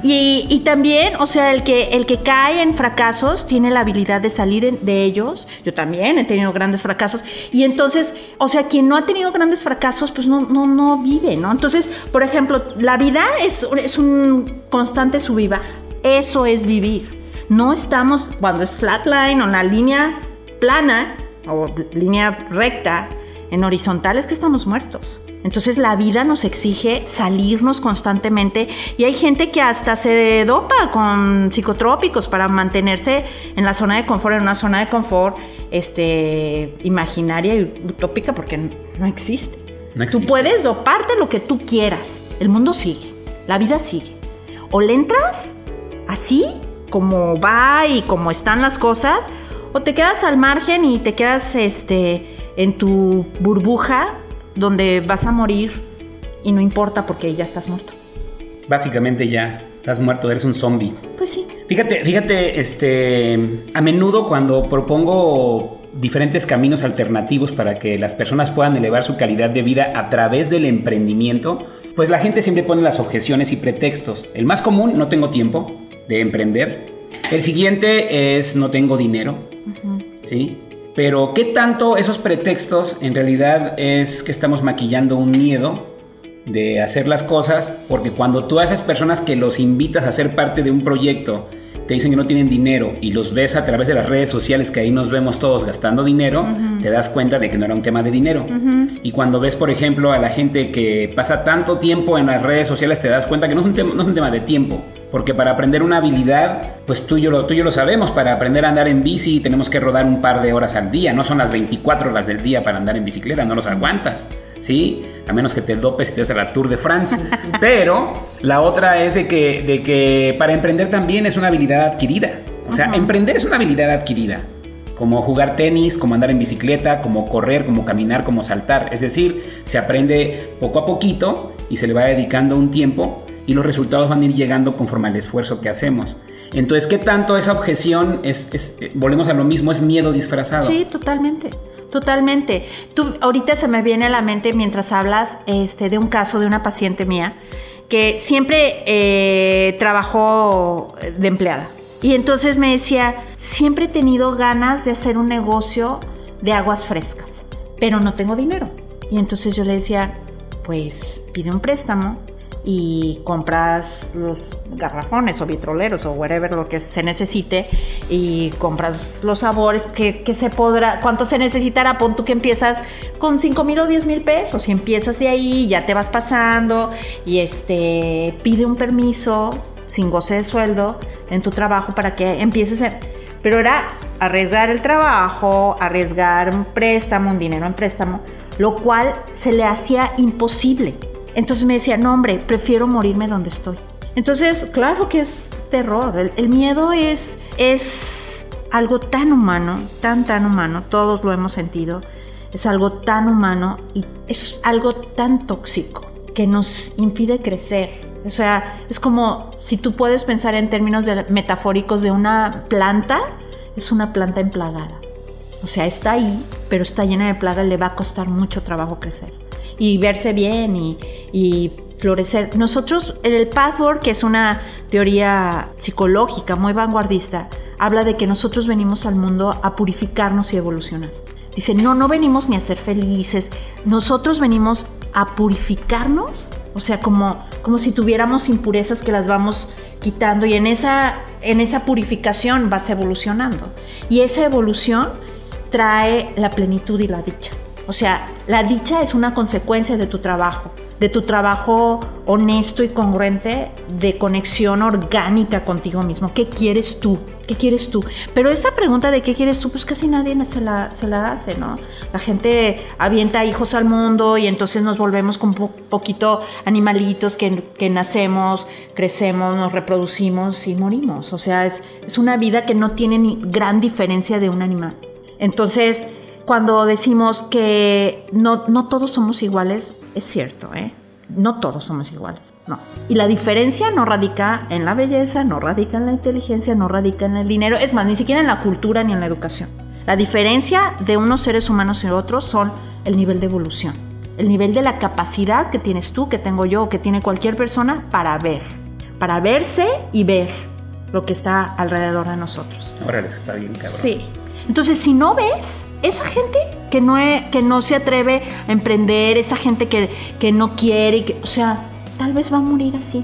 Y, también, o sea, el que, el que cae en fracasos tiene la habilidad de salir de ellos. Yo también he tenido grandes fracasos. Y entonces, o sea, quien no ha tenido grandes fracasos, pues no, no, no vive, ¿no? Entonces, por ejemplo, la vida es, es un constante sub baja. Eso es vivir. No estamos, cuando es flatline o la línea plana o línea recta, en horizontal, es que estamos muertos. Entonces la vida nos exige salirnos constantemente y hay gente que hasta se dopa con psicotrópicos para mantenerse en la zona de confort, en una zona de confort este, imaginaria y utópica porque no existe. No existe. Tú puedes doparte lo que tú quieras. El mundo sigue, la vida sigue. O le entras así, como va y como están las cosas, o te quedas al margen y te quedas este, en tu burbuja donde vas a morir y no importa porque ya estás muerto. Básicamente ya estás muerto, eres un zombie. Pues sí. Fíjate, fíjate, este, a menudo cuando propongo diferentes caminos alternativos para que las personas puedan elevar su calidad de vida a través del emprendimiento, pues la gente siempre pone las objeciones y pretextos. El más común, no tengo tiempo de emprender. El siguiente es no tengo dinero. ¿Sí? Pero ¿qué tanto esos pretextos en realidad es que estamos maquillando un miedo de hacer las cosas? Porque cuando tú a esas personas que los invitas a ser parte de un proyecto te dicen que no tienen dinero y los ves a través de las redes sociales que ahí nos vemos todos gastando dinero, te das cuenta de que no era un tema de dinero. Y cuando ves, por ejemplo, a la gente que pasa tanto tiempo en las redes sociales, te das cuenta que no es un, tema- no es un tema de tiempo. Porque para aprender una habilidad, pues tú y, yo lo, tú y yo lo sabemos, para aprender a andar en bici tenemos que rodar un par de horas al día, no son las 24 horas del día para andar en bicicleta, no los aguantas, ¿sí? A menos que te dopes y te hagas la Tour de France. Pero la otra es de que, de que para emprender también es una habilidad adquirida. O sea, emprender es una habilidad adquirida. Como jugar tenis, como andar en bicicleta, como correr, como caminar, como saltar. Es decir, se aprende poco a poquito y se le va dedicando un tiempo y los resultados van a ir llegando conforme al esfuerzo que hacemos. Entonces, ¿qué tanto esa objeción es, es- eh, volvemos a lo mismo, es miedo disfrazado? Sí, totalmente. Totalmente. Tú, ahorita se me viene a la mente mientras hablas este, de un caso de una paciente mía que siempre eh, trabajó de empleada. Y entonces me decía, siempre he tenido ganas de hacer un negocio de aguas frescas, pero no tengo dinero. Y entonces yo le decía, pues pide un préstamo y compras los garrafones o vitroleros o whatever lo que se necesite y compras los sabores que, que se podrá, cuánto se necesitará, pon tú que empiezas con 5 mil o 10 mil pesos y empiezas de ahí, ya te vas pasando y este pide un permiso sin goce de sueldo en tu trabajo para que empieces. Pero era arriesgar el trabajo, arriesgar un préstamo, un dinero en préstamo, lo cual se le hacía imposible. Entonces me decía, no hombre, prefiero morirme donde estoy. Entonces, claro que es terror. El, miedo es, es algo tan humano, tan, tan humano. Todos lo hemos sentido. Es algo tan humano y es algo tan tóxico que nos impide crecer. O sea, es como si tú puedes pensar en términos de- metafóricos de una planta, es una planta emplagada. O sea, está ahí, pero está llena de plagas, le va a costar mucho trabajo crecer. Y verse bien y, y florecer. Nosotros, el Pathwork, que es una teoría psicológica muy vanguardista, habla de que nosotros venimos al mundo a purificarnos y evolucionar. Dice, no, no venimos ni a ser felices, nosotros venimos a purificarnos, o sea, como, como si tuviéramos impurezas que las vamos quitando y en esa, en esa purificación vas evolucionando. Y esa evolución trae la plenitud y la dicha. O sea, la dicha es una consecuencia de tu trabajo de tu trabajo honesto y congruente de conexión orgánica contigo mismo. ¿Qué quieres tú? ¿Qué quieres tú? Pero esa pregunta de qué quieres tú, pues casi nadie se la, la hace, ¿no? La gente avienta hijos al mundo y entonces nos volvemos como un poquito animalitos que, nacemos, crecemos, nos reproducimos y morimos. O sea, es, una vida que no tiene gran diferencia de un animal. Entonces, cuando decimos que no, no todos somos iguales, es cierto, ¿eh? No todos somos iguales, no. Y la diferencia no radica en la belleza, no radica en la inteligencia, no radica en el dinero, es más, ni siquiera en la cultura ni en la educación. La diferencia de unos seres humanos y otros son el nivel de evolución, el nivel de la capacidad que tienes tú, que tengo yo, que tiene cualquier persona para ver, para verse y ver lo que está alrededor de nosotros. Ahora está bien, cabrón. Sí. Entonces, si no ves, esa gente que no, que no se atreve a emprender, esa gente que, que no quiere, que, o sea, tal vez va a morir así.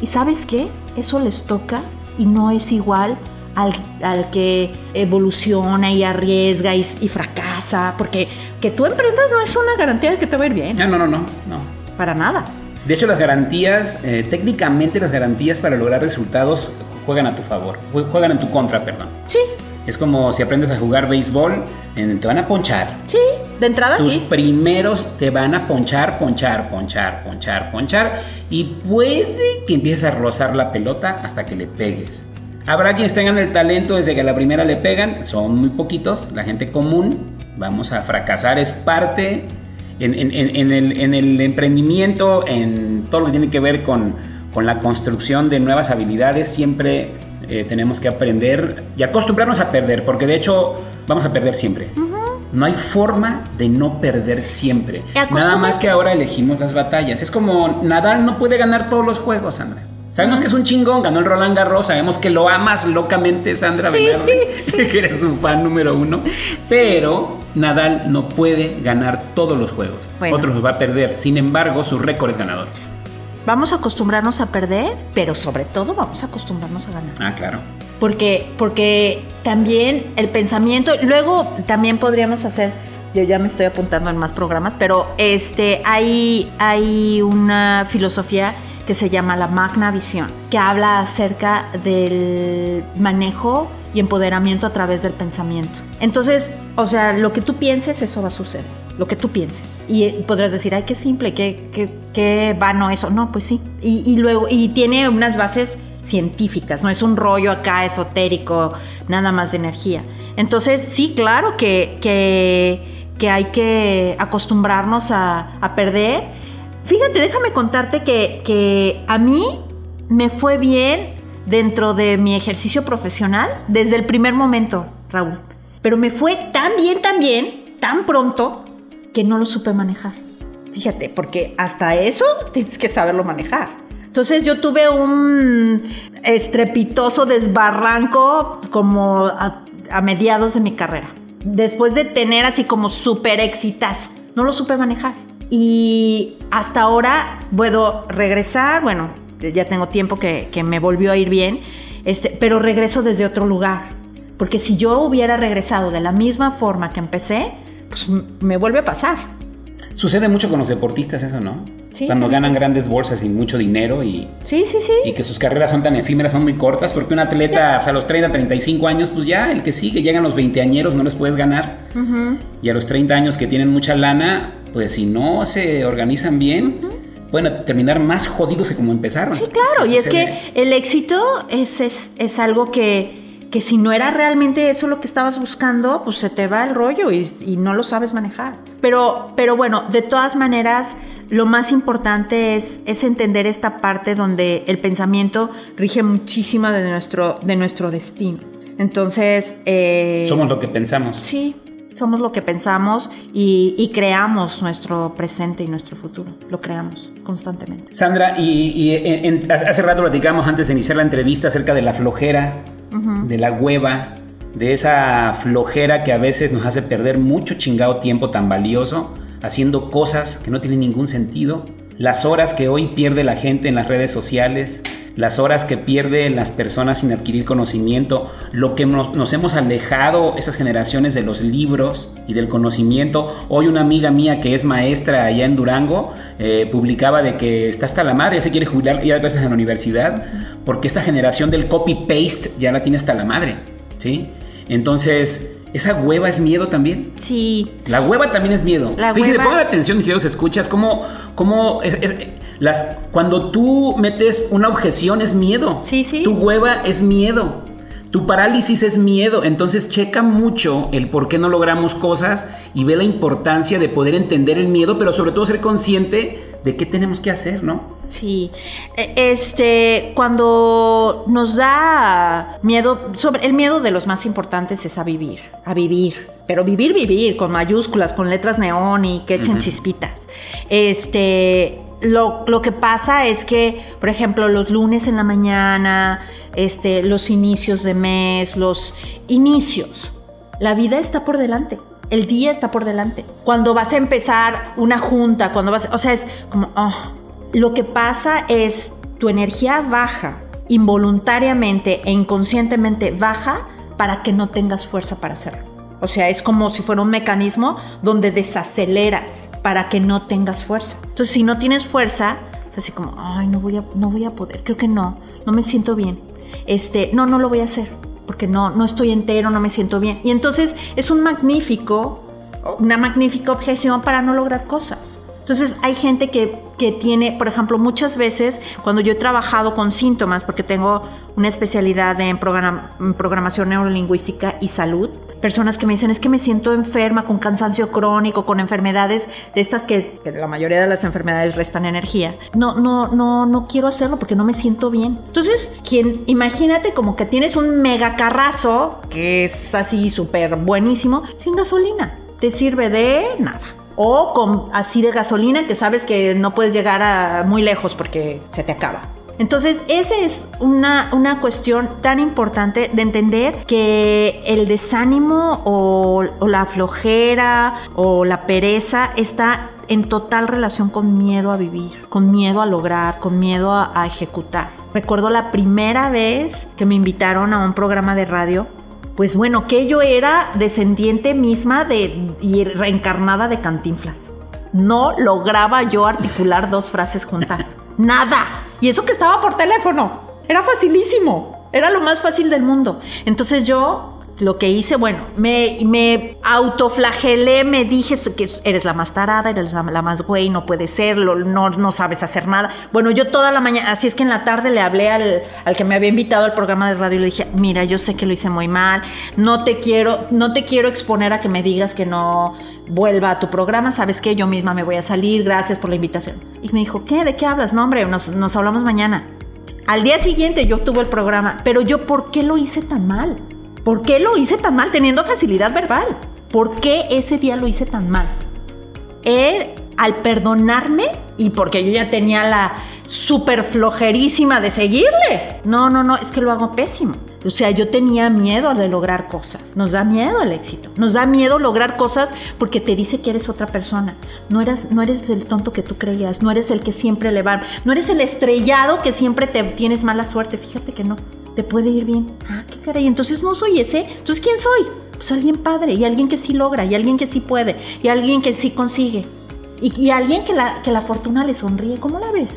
¿Y sabes qué? Eso les toca y no es igual al, al que evoluciona y arriesga y, fracasa, porque que tú emprendas no es una garantía de que te va a ir bien. No, no, no, no. no. Para nada. De hecho, las garantías, eh, técnicamente las garantías para lograr resultados juegan a tu favor, juegan en tu contra, perdón. Sí, es como si aprendes a jugar béisbol, te van a ponchar. Sí, de entrada Tus sí. primeros te van a ponchar, ponchar, ponchar, ponchar, ponchar. Y puede que empieces a rozar la pelota hasta que le pegues. Habrá quienes tengan el talento desde que a la primera le pegan, son muy poquitos, la gente común. Vamos a fracasar, es parte en, el, en el, emprendimiento, en todo lo que tiene que ver con, con la construcción de nuevas habilidades, siempre eh, tenemos que aprender y acostumbrarnos a perder, porque de hecho vamos a perder siempre. No hay forma de no perder siempre. Nada más que ahora elegimos las batallas. Es como Nadal no puede ganar todos los juegos, Sandra. Sabemos que es un chingón, ganó el Roland Garros, sabemos que lo amas locamente, Sandra sí, que eres su fan número uno, pero Nadal no puede ganar todos los juegos. Otros los va a perder. Sin embargo, su récord es ganador. Vamos a acostumbrarnos a perder, pero sobre todo vamos a acostumbrarnos a ganar. Ah, claro. Porque, porque también el pensamiento, luego también podríamos hacer, yo ya me estoy apuntando en más programas, pero este, hay, hay una filosofía que se llama la magna visión, que habla acerca del manejo y empoderamiento a través del pensamiento. Entonces, o sea, lo que tú pienses, eso va a suceder, lo que tú pienses. Y podrás decir, ay, qué simple, qué, qué, qué vano eso. No, pues sí. Y, y, luego, y tiene unas bases científicas, no es un rollo acá esotérico, nada más de energía. Entonces, sí, claro que, que, que hay que acostumbrarnos a, a, perder. Fíjate, déjame contarte que, que a mí me fue bien dentro de mi ejercicio profesional desde el primer momento, Raúl. Pero me fue tan bien, tan bien, tan pronto, que no lo supe manejar. Fíjate, porque hasta eso tienes que saberlo manejar. Entonces yo tuve un estrepitoso desbarranco como a, a mediados de mi carrera. Después de tener así como súper exitazo. No lo supe manejar. Y hasta ahora puedo regresar, bueno, ya tengo tiempo que, que me volvió a ir bien, este, pero regreso desde otro lugar. Porque si yo hubiera regresado de la misma forma que empecé, pues me vuelve a pasar. Sucede mucho con los deportistas eso, ¿no? Sí, Cuando ganan grandes bolsas y mucho dinero y, sí, sí, sí. y que sus carreras son tan efímeras, son muy cortas, porque un atleta pues, a los 30, 35 años, pues ya el que sigue, llegan los 20 añeros, no les puedes ganar. Uh -huh. Y a los 30 años que tienen mucha lana, pues si no se organizan bien, uh -huh. pueden terminar más jodidos que como empezaron. Sí, claro, y es que el éxito es, es, es algo que que si no era realmente eso lo que estabas buscando, pues se te va el rollo y, y, no lo sabes manejar. Pero, pero bueno, de todas maneras, lo más importante es, es entender esta parte donde el pensamiento rige muchísimo de nuestro, de nuestro destino. Entonces... eh, Somos lo que pensamos. Sí, somos lo que pensamos y, y creamos nuestro presente y nuestro futuro. Lo creamos constantemente. Sandra, y, y en- en- hace rato platicamos antes de iniciar la entrevista acerca de la flojera, de la hueva, de esa flojera que a veces nos hace perder mucho chingado tiempo tan valioso haciendo cosas que no tienen ningún sentido. Las horas que hoy pierde la gente en las redes sociales, las horas que pierden las personas sin adquirir conocimiento, lo que nos, nos hemos alejado esas generaciones de los libros y del conocimiento. Hoy una amiga mía que es maestra allá en Durango eh, publicaba de que está hasta la madre, ya se quiere jubilar ya veces en la universidad, porque esta generación del copy-paste ya la tiene hasta la madre, ¿sí? Entonces, esa hueva es miedo también. Sí, La hueva también es miedo. La Fíjate, hueva- pongan atención, mis queridos escuchas, cómo, cómo es- es- las, cuando tú metes una objeción es miedo. Sí, sí. Tu hueva es miedo. Tu parálisis es miedo. Entonces checa mucho el por qué no logramos cosas y ve la importancia de poder entender el miedo, pero sobre todo ser consciente de qué tenemos que hacer, ¿no? sí. E- Este, cuando nos da miedo, sobre el miedo de los más importantes es a vivir, a vivir. Pero vivir, vivir, con mayúsculas, con letras neón y que echen chispitas. Este, lo, lo que pasa es que, por ejemplo, los lunes en la mañana, este, los inicios de mes, los inicios, la vida está por delante. El día está por delante. Cuando vas a empezar una junta, cuando vas, o sea, es como, oh. lo que pasa es tu energía baja involuntariamente e inconscientemente baja para que no tengas fuerza para hacerlo. O sea, es como si fuera un mecanismo donde desaceleras para que no tengas fuerza. Entonces, si no tienes fuerza, es así como, ay, no voy a, no voy a poder, creo que no, no me siento bien. Este, no, no lo voy a hacer, porque no, no estoy entero, no me siento bien. Y entonces es un magnífico, una magnífica objeción para no lograr cosas. Entonces hay gente que, que tiene, por ejemplo, muchas veces cuando yo he trabajado con síntomas, porque tengo una especialidad en, program- en programación neurolingüística y salud, personas que me dicen es que me siento enferma, con cansancio crónico, con enfermedades de estas que, la mayoría de las enfermedades restan energía. No, no, no, no quiero hacerlo porque no me siento bien. Entonces, quien, imagínate como que tienes un mega carrazo que es así súper buenísimo, sin gasolina. Te sirve de nada. O con así de gasolina que sabes que no puedes llegar a muy lejos porque se te acaba. Entonces, esa es una, una cuestión tan importante de entender que el desánimo o, o la flojera o la pereza está en total relación con miedo a vivir, con miedo a lograr, con miedo a, a ejecutar. Recuerdo la primera vez que me invitaron a un programa de radio pues bueno, que yo era descendiente misma de y reencarnada de Cantinflas. No lograba yo articular dos frases juntas. Nada. Y eso que estaba por teléfono. Era facilísimo. Era lo más fácil del mundo. Entonces yo lo que hice, bueno, me, me autoflagelé, me dije que eres la más tarada, eres la, más güey, no puede ser, lo- no, no sabes hacer nada. Bueno, yo toda la mañana, así es que en la tarde le hablé al, al que me había invitado al programa de radio y le dije, mira, yo sé que lo hice muy mal, no te quiero, no te quiero exponer a que me digas que no vuelva a tu programa, sabes que yo misma me voy a salir, gracias por la invitación. Y me dijo, ¿qué? ¿De qué hablas? No, hombre, nos, nos hablamos mañana. Al día siguiente yo tuve el programa, pero yo, ¿por qué lo hice tan mal? ¿Por qué lo hice tan mal teniendo facilidad verbal? ¿Por qué ese día lo hice tan mal? Él, al perdonarme, y porque yo ya tenía la súper flojerísima de seguirle. No, no, no, es que lo hago pésimo. O sea, yo tenía miedo de lograr cosas. Nos da miedo el éxito. Nos da miedo lograr cosas porque te dice que eres otra persona. No eres, no eres el tonto que tú creías. No eres el que siempre le va. No eres el estrellado que siempre te tienes mala suerte. Fíjate que no. Te puede ir bien. Ah, qué caray. Entonces no soy ese. Entonces, ¿quién soy? Pues alguien padre. Y alguien que sí logra. Y alguien que sí puede. Y alguien que sí consigue. Y, y alguien que la, que la fortuna le sonríe. ¿Cómo la ves?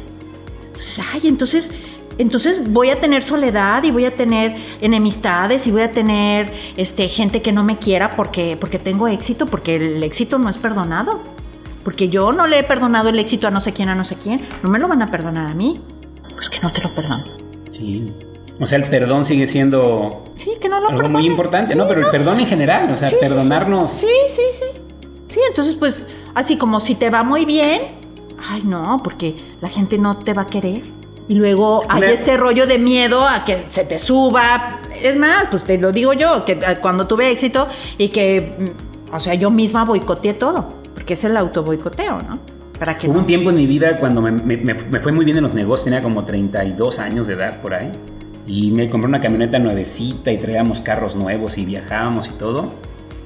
Pues, ay, entonces, entonces voy a tener soledad y voy a tener enemistades y voy a tener este, gente que no me quiera porque, porque tengo éxito, porque el éxito no es perdonado. Porque yo no le he perdonado el éxito a no sé quién, a no sé quién. No me lo van a perdonar a mí. Pues que no te lo perdono. Sí. O sea, el perdón sigue siendo Sí, que no lo algo perdono. muy importante, Sí, ¿no? Pero el perdón en general, o sea, Sí, perdonarnos. Sí, sí, sí. Sí, entonces pues así como si te va muy bien, ay no, porque la gente no te va a querer. Y luego hay Una- este rollo de miedo a que se te suba. Es más, pues te lo digo yo, que eh, cuando tuve éxito y que, mm, o sea, yo misma boicoteé todo, porque es el auto boicoteo, ¿no? Para que Hubo no. un tiempo en mi vida cuando me- me- me fue muy bien en los negocios, tenía como 32 años de edad por ahí. Y me compré una camioneta nuevecita y traíamos carros nuevos y viajábamos y todo.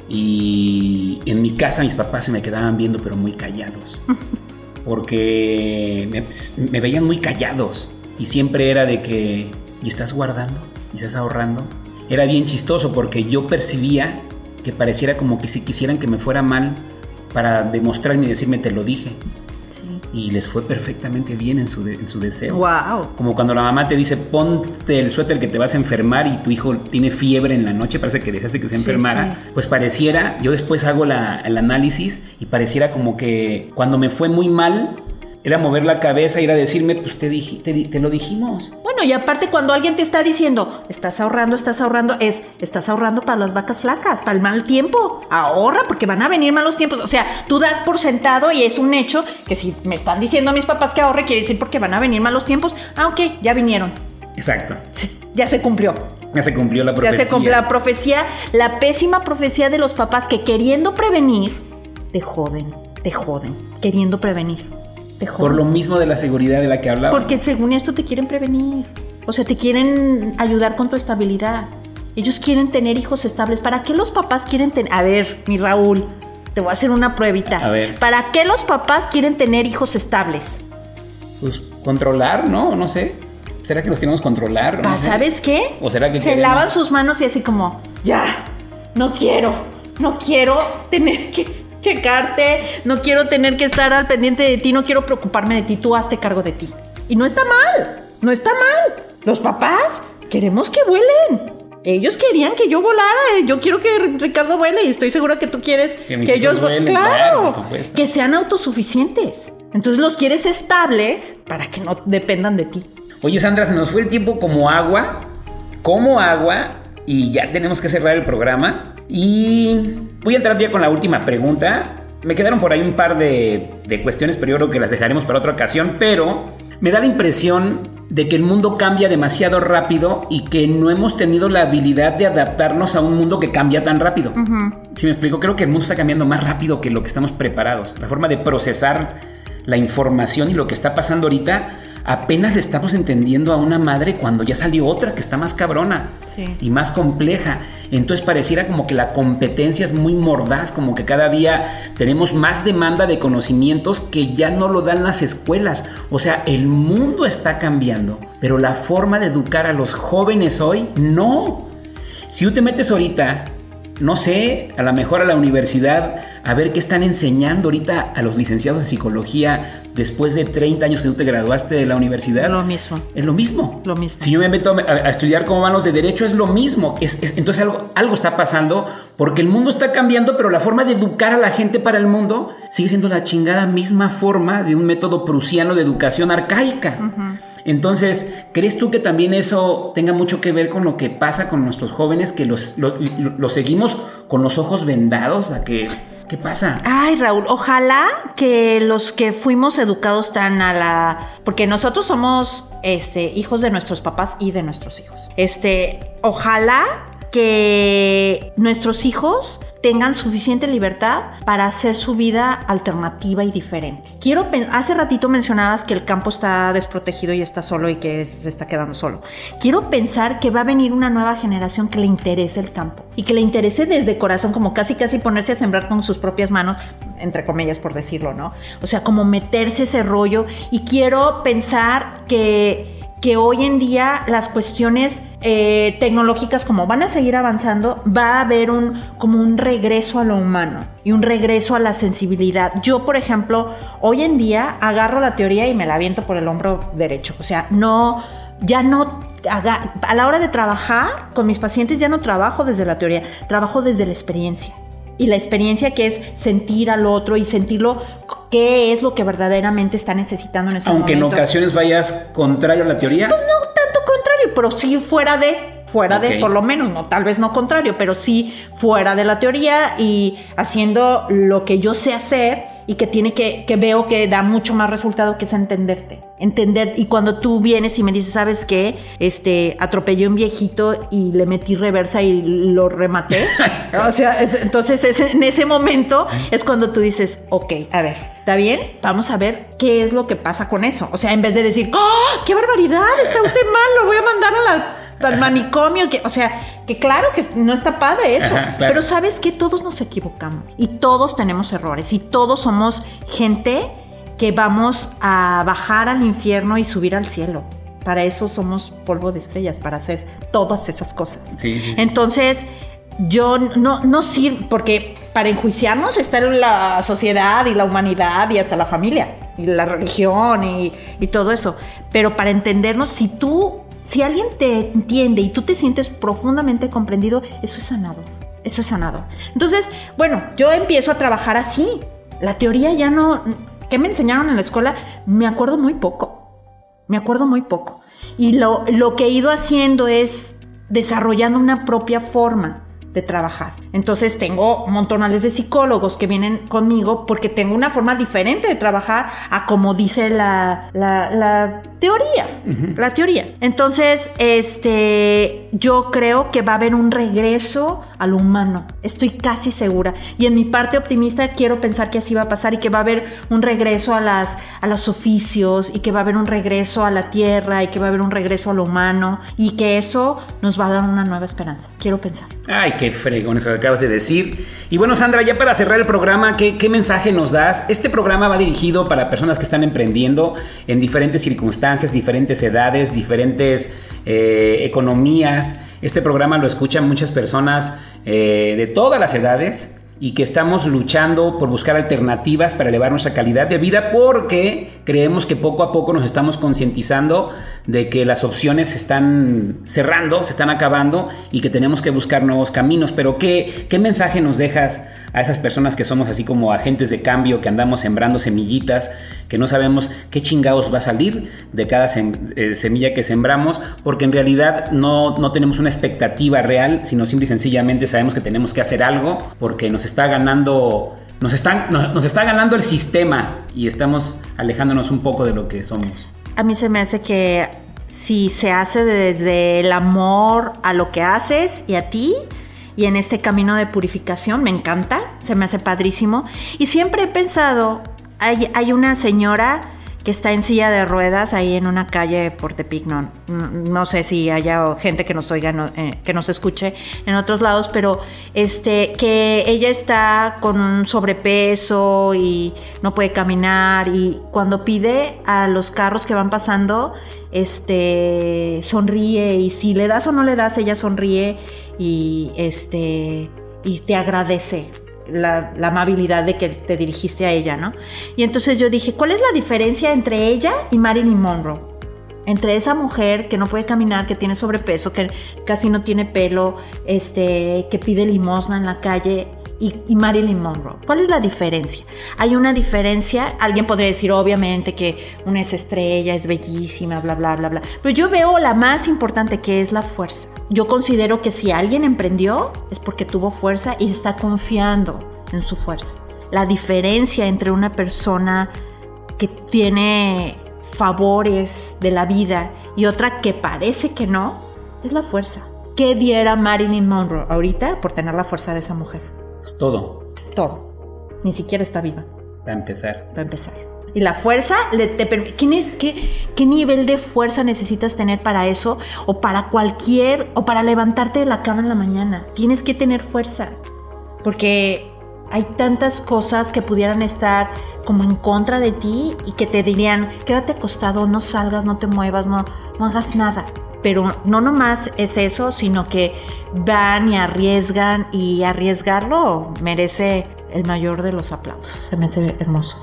Y en mi casa mis papás se me quedaban viendo pero muy callados. Porque me, me veían muy callados. Y siempre era de que, ¿y estás guardando? ¿Y estás ahorrando? Era bien chistoso porque yo percibía que pareciera como que si quisieran que me fuera mal para demostrarme y decirme te lo dije. Y les fue perfectamente bien en su, de- en su deseo. Wow. Como cuando la mamá te dice, ponte el suéter que te vas a enfermar y tu hijo tiene fiebre en la noche, parece que deseaste que se Sí, enfermara. sí. Pues pareciera, yo después hago la- el análisis y pareciera como que cuando me fue muy mal, era mover la cabeza y era decirme, pues te, dije, te, te lo dijimos. Bueno, y aparte cuando alguien te está diciendo, estás ahorrando, estás ahorrando, es, estás ahorrando para las vacas flacas, para el mal tiempo. Ahorra porque van a venir malos tiempos. O sea, tú das por sentado y es un hecho que si me están diciendo a mis papás que ahorre, quiere decir porque van a venir malos tiempos. Ah, ok, ya vinieron. Exacto. Sí, ya se cumplió. Ya se cumplió la profecía. Ya se cumplió la profecía, la pésima profecía de los papás que queriendo prevenir, te joden, te joden, queriendo prevenir, te joden. Por lo mismo de la seguridad de la que hablaba. Porque según esto te quieren prevenir. O sea, te quieren ayudar con tu estabilidad. Ellos quieren tener hijos estables. ¿Para qué los papás quieren tener... A ver, mi Raúl, te voy a hacer una pruebita. A ver. ¿Para qué los papás quieren tener hijos estables? Pues controlar, ¿no? No sé. ¿Será que los queremos controlar? No sé. ¿Sabes qué? ¿O será que Se queremos? lavan sus manos y así como, ya, no quiero, no quiero tener que checarte, no quiero tener que estar al pendiente de ti, no quiero preocuparme de ti, tú hazte cargo de ti. Y no está mal, no está mal. Los papás queremos que vuelen. Ellos querían que yo volara, yo quiero que Ricardo vuele y estoy segura que tú quieres Que que, ellos vu- vuelen, claro, claro, que sean autosuficientes. Entonces los quieres estables para que no dependan de ti. Oye, Sandra, se nos fue el tiempo como agua, como agua, y ya tenemos que cerrar el programa. Y voy a entrar ya con la última pregunta. Me quedaron por ahí un par de, de cuestiones, pero yo creo que las dejaremos para otra ocasión. Pero me da la impresión de que el mundo cambia demasiado rápido y que no hemos tenido la habilidad de adaptarnos a un mundo que cambia tan rápido. Si me explico, creo que el mundo está cambiando más rápido que lo que estamos preparados. La forma de procesar la información y lo que está pasando ahorita, apenas le estamos entendiendo a una madre cuando ya salió otra que está más cabrona Sí. y más compleja. Entonces pareciera como que la competencia es muy mordaz, como que cada día tenemos más demanda de conocimientos que ya no lo dan las escuelas. O sea, el mundo está cambiando, pero la forma de educar a los jóvenes hoy, no. Si tú te metes ahorita, no sé, a lo mejor a la universidad, a ver qué están enseñando ahorita a los licenciados en psicología después de 30 años que tú te graduaste de la universidad. Lo mismo. Es lo mismo. Lo mismo. Si yo me meto a, a estudiar como manos de derecho, es lo mismo. Es- es- entonces algo, algo está pasando porque el mundo está cambiando, pero la forma de educar a la gente para el mundo sigue siendo la chingada misma forma de un método prusiano de educación arcaica. Entonces, ¿crees tú que también eso tenga mucho que ver con lo que pasa con nuestros jóvenes, que los, lo- lo- los seguimos con los ojos vendados? ¿A que, ¿Qué pasa? Ay, Raúl, ojalá que los que fuimos educados tan a la. Porque nosotros somos este, hijos de nuestros papás y de nuestros hijos. Este, ojalá que nuestros hijos tengan suficiente libertad para hacer su vida alternativa y diferente. Quiero hace ratito mencionabas que el campo está desprotegido y está solo y que se está quedando solo. Quiero pensar que va a venir una nueva generación que le interese el campo y que le interese desde corazón, como casi casi ponerse a sembrar con sus propias manos, entre comillas por decirlo, ¿no? O sea, como meterse ese rollo y quiero pensar que que hoy en día las cuestiones eh, tecnológicas como van a seguir avanzando, va a haber un como un regreso a lo humano y un regreso a la sensibilidad. Yo, por ejemplo, hoy en día agarro la teoría y me la aviento por el hombro derecho. O sea, no, ya no a la hora de trabajar con mis pacientes ya no trabajo desde la teoría, trabajo desde la experiencia. Y la experiencia que es sentir al otro y sentirlo qué es lo que verdaderamente está necesitando en ese Aunque en momento. ocasiones vayas contrario a la teoría. Pues no pero sí fuera de, fuera de, por lo menos, no, tal vez no contrario, pero sí fuera de la teoría y haciendo lo que yo sé hacer y que tiene que, que veo que da mucho más resultado que es entenderte. Entender, y cuando tú vienes y me dices, ¿sabes qué? Este, atropellé a un viejito y le metí reversa y lo rematé. o sea, entonces en ese momento es cuando tú dices, ok, a ver, ¿está bien? Vamos a ver qué es lo que pasa con eso. O sea, en vez de decir, ¡oh, qué barbaridad! Está usted mal, lo voy a mandar a la al manicomio, que, o sea, que claro que no está padre eso, pero sabes que todos nos equivocamos y todos tenemos errores y todos somos gente que vamos a bajar al infierno y subir al cielo. Para eso somos polvo de estrellas, para hacer todas esas cosas. Entonces, yo no, no sirve, porque para enjuiciarnos está la sociedad y la humanidad y hasta la familia y la religión y, y todo eso. Pero para entendernos, si tú si alguien te entiende y tú te sientes profundamente comprendido, eso es sanado. Eso es sanado. Entonces, bueno, yo empiezo a trabajar así. La teoría ya no... ¿Qué me enseñaron en la escuela? Me acuerdo muy poco. Me acuerdo muy poco. Y lo, lo que he ido haciendo es desarrollando una propia forma de trabajar. Entonces tengo montonales de psicólogos que vienen conmigo porque tengo una forma diferente de trabajar a como dice la, la, teoría. La teoría. Entonces, este, yo creo que va a haber un regreso a lo humano. Estoy casi segura. Y en mi parte optimista quiero pensar que así va a pasar y que va a haber un regreso a, las, a los oficios y que va a haber un regreso a la tierra y que va a haber un regreso a lo humano y que eso nos va a dar una nueva esperanza. Quiero pensar. Ay, qué fregón eso acabas de decir. Y bueno, Sandra, ya para cerrar el programa, ¿qué, ¿qué, mensaje nos das? Este programa va dirigido para personas que están emprendiendo en diferentes circunstancias, diferentes edades, diferentes eh, economías. Este programa lo escuchan muchas personas eh, de todas las edades y que estamos luchando por buscar alternativas para elevar nuestra calidad de vida porque creemos que poco a poco nos estamos concientizando de que las opciones se están cerrando, se están acabando y que tenemos que buscar nuevos caminos. Pero ¿qué, qué mensaje nos dejas a esas personas que somos así como agentes de cambio, que andamos sembrando semillitas, que no sabemos qué chingados va a salir de cada eh, semilla que sembramos, porque en realidad no, no tenemos una expectativa real, sino simple y sencillamente sabemos que tenemos que hacer algo porque nos está ganando nos, están, nos, está ganando el sistema y estamos alejándonos un poco de lo que somos. A mí se me hace que si se hace desde el amor a lo que haces y a ti, y en este camino de purificación, me encanta, se me hace padrísimo. Y siempre he pensado, hay, hay una señora que está en silla de ruedas ahí en una calle de Portepic. No, no sé si haya gente que nos oiga, eh, que nos escuche en otros lados, pero este, que ella está con un sobrepeso y no puede caminar y cuando pide a los carros que van pasando, este, sonríe y si le das o no le das, ella sonríe y este, y te agradece la, amabilidad de que te dirigiste a ella, ¿no? Y entonces yo dije, ¿cuál es la diferencia entre ella y Marilyn Monroe? Entre esa mujer que no puede caminar, que tiene sobrepeso, que casi no tiene pelo, este, que pide limosna en la calle y, y, Marilyn Monroe. ¿Cuál es la diferencia? Hay una diferencia, alguien podría decir obviamente que una es estrella, es bellísima, bla, bla, bla, bla, pero yo veo la más importante que es la fuerza yo considero que si alguien emprendió es porque tuvo fuerza y está confiando en su fuerza. La diferencia entre una persona que tiene favores de la vida y otra que parece que no, es la fuerza. ¿Qué diera Marilyn Monroe ahorita por tener la fuerza de esa mujer? Todo. Todo. Ni siquiera está viva. Va a empezar. Va a empezar. Y la fuerza le, te ¿quién qué, qué, nivel de fuerza necesitas tener para eso? O para cualquier, o para levantarte de la cama en la mañana. Tienes que tener fuerza. Porque hay tantas cosas que pudieran estar como en contra de ti y que te dirían, quédate acostado, no salgas, no te muevas, no, no hagas nada. Pero no nomás es eso, sino que van y arriesgan y arriesgarlo merece el mayor de los aplausos. Se me hace hermoso.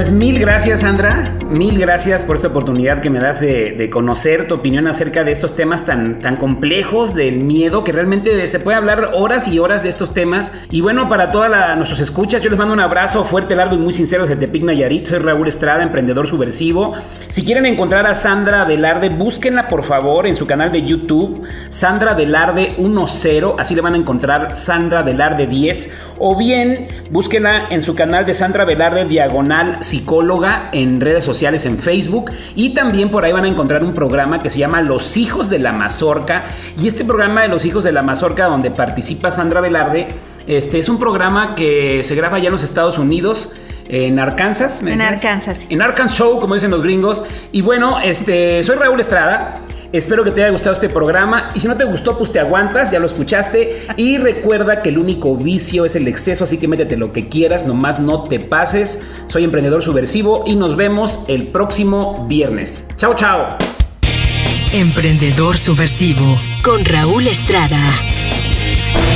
Pues mil gracias, Sandra. Mil gracias por esta oportunidad que me das de, conocer tu opinión acerca de estos temas tan, tan complejos, del miedo, que realmente se puede hablar horas y horas de estos temas. Y bueno, para todas nuestros escuchas, yo les mando un abrazo fuerte, largo y muy sincero desde Tepic Nayarit. Soy Raúl Estrada, emprendedor subversivo. Si quieren encontrar a Sandra Velarde, búsquenla por favor en su canal de YouTube, Sandra Velarde 10, así le van a encontrar Sandra Velarde 10, o bien búsquenla en su canal de Sandra Velarde Diagonal Psicóloga en redes sociales en Facebook y también por ahí van a encontrar un programa que se llama Los Hijos de la Mazorca y este programa de Los Hijos de la Mazorca donde participa Sandra Velarde, este es un programa que se graba ya en los Estados Unidos en Arkansas. en Arkansas. En Arkansas, como dicen los gringos. Y bueno, este, soy Raúl Estrada. Espero que te haya gustado este programa y si no te gustó, pues te aguantas, ya lo escuchaste. Y recuerda que el único vicio es el exceso, así que métete lo que quieras, nomás no te pases. Soy emprendedor subversivo y nos vemos el próximo viernes. Chao, chao. Emprendedor subversivo con Raúl Estrada.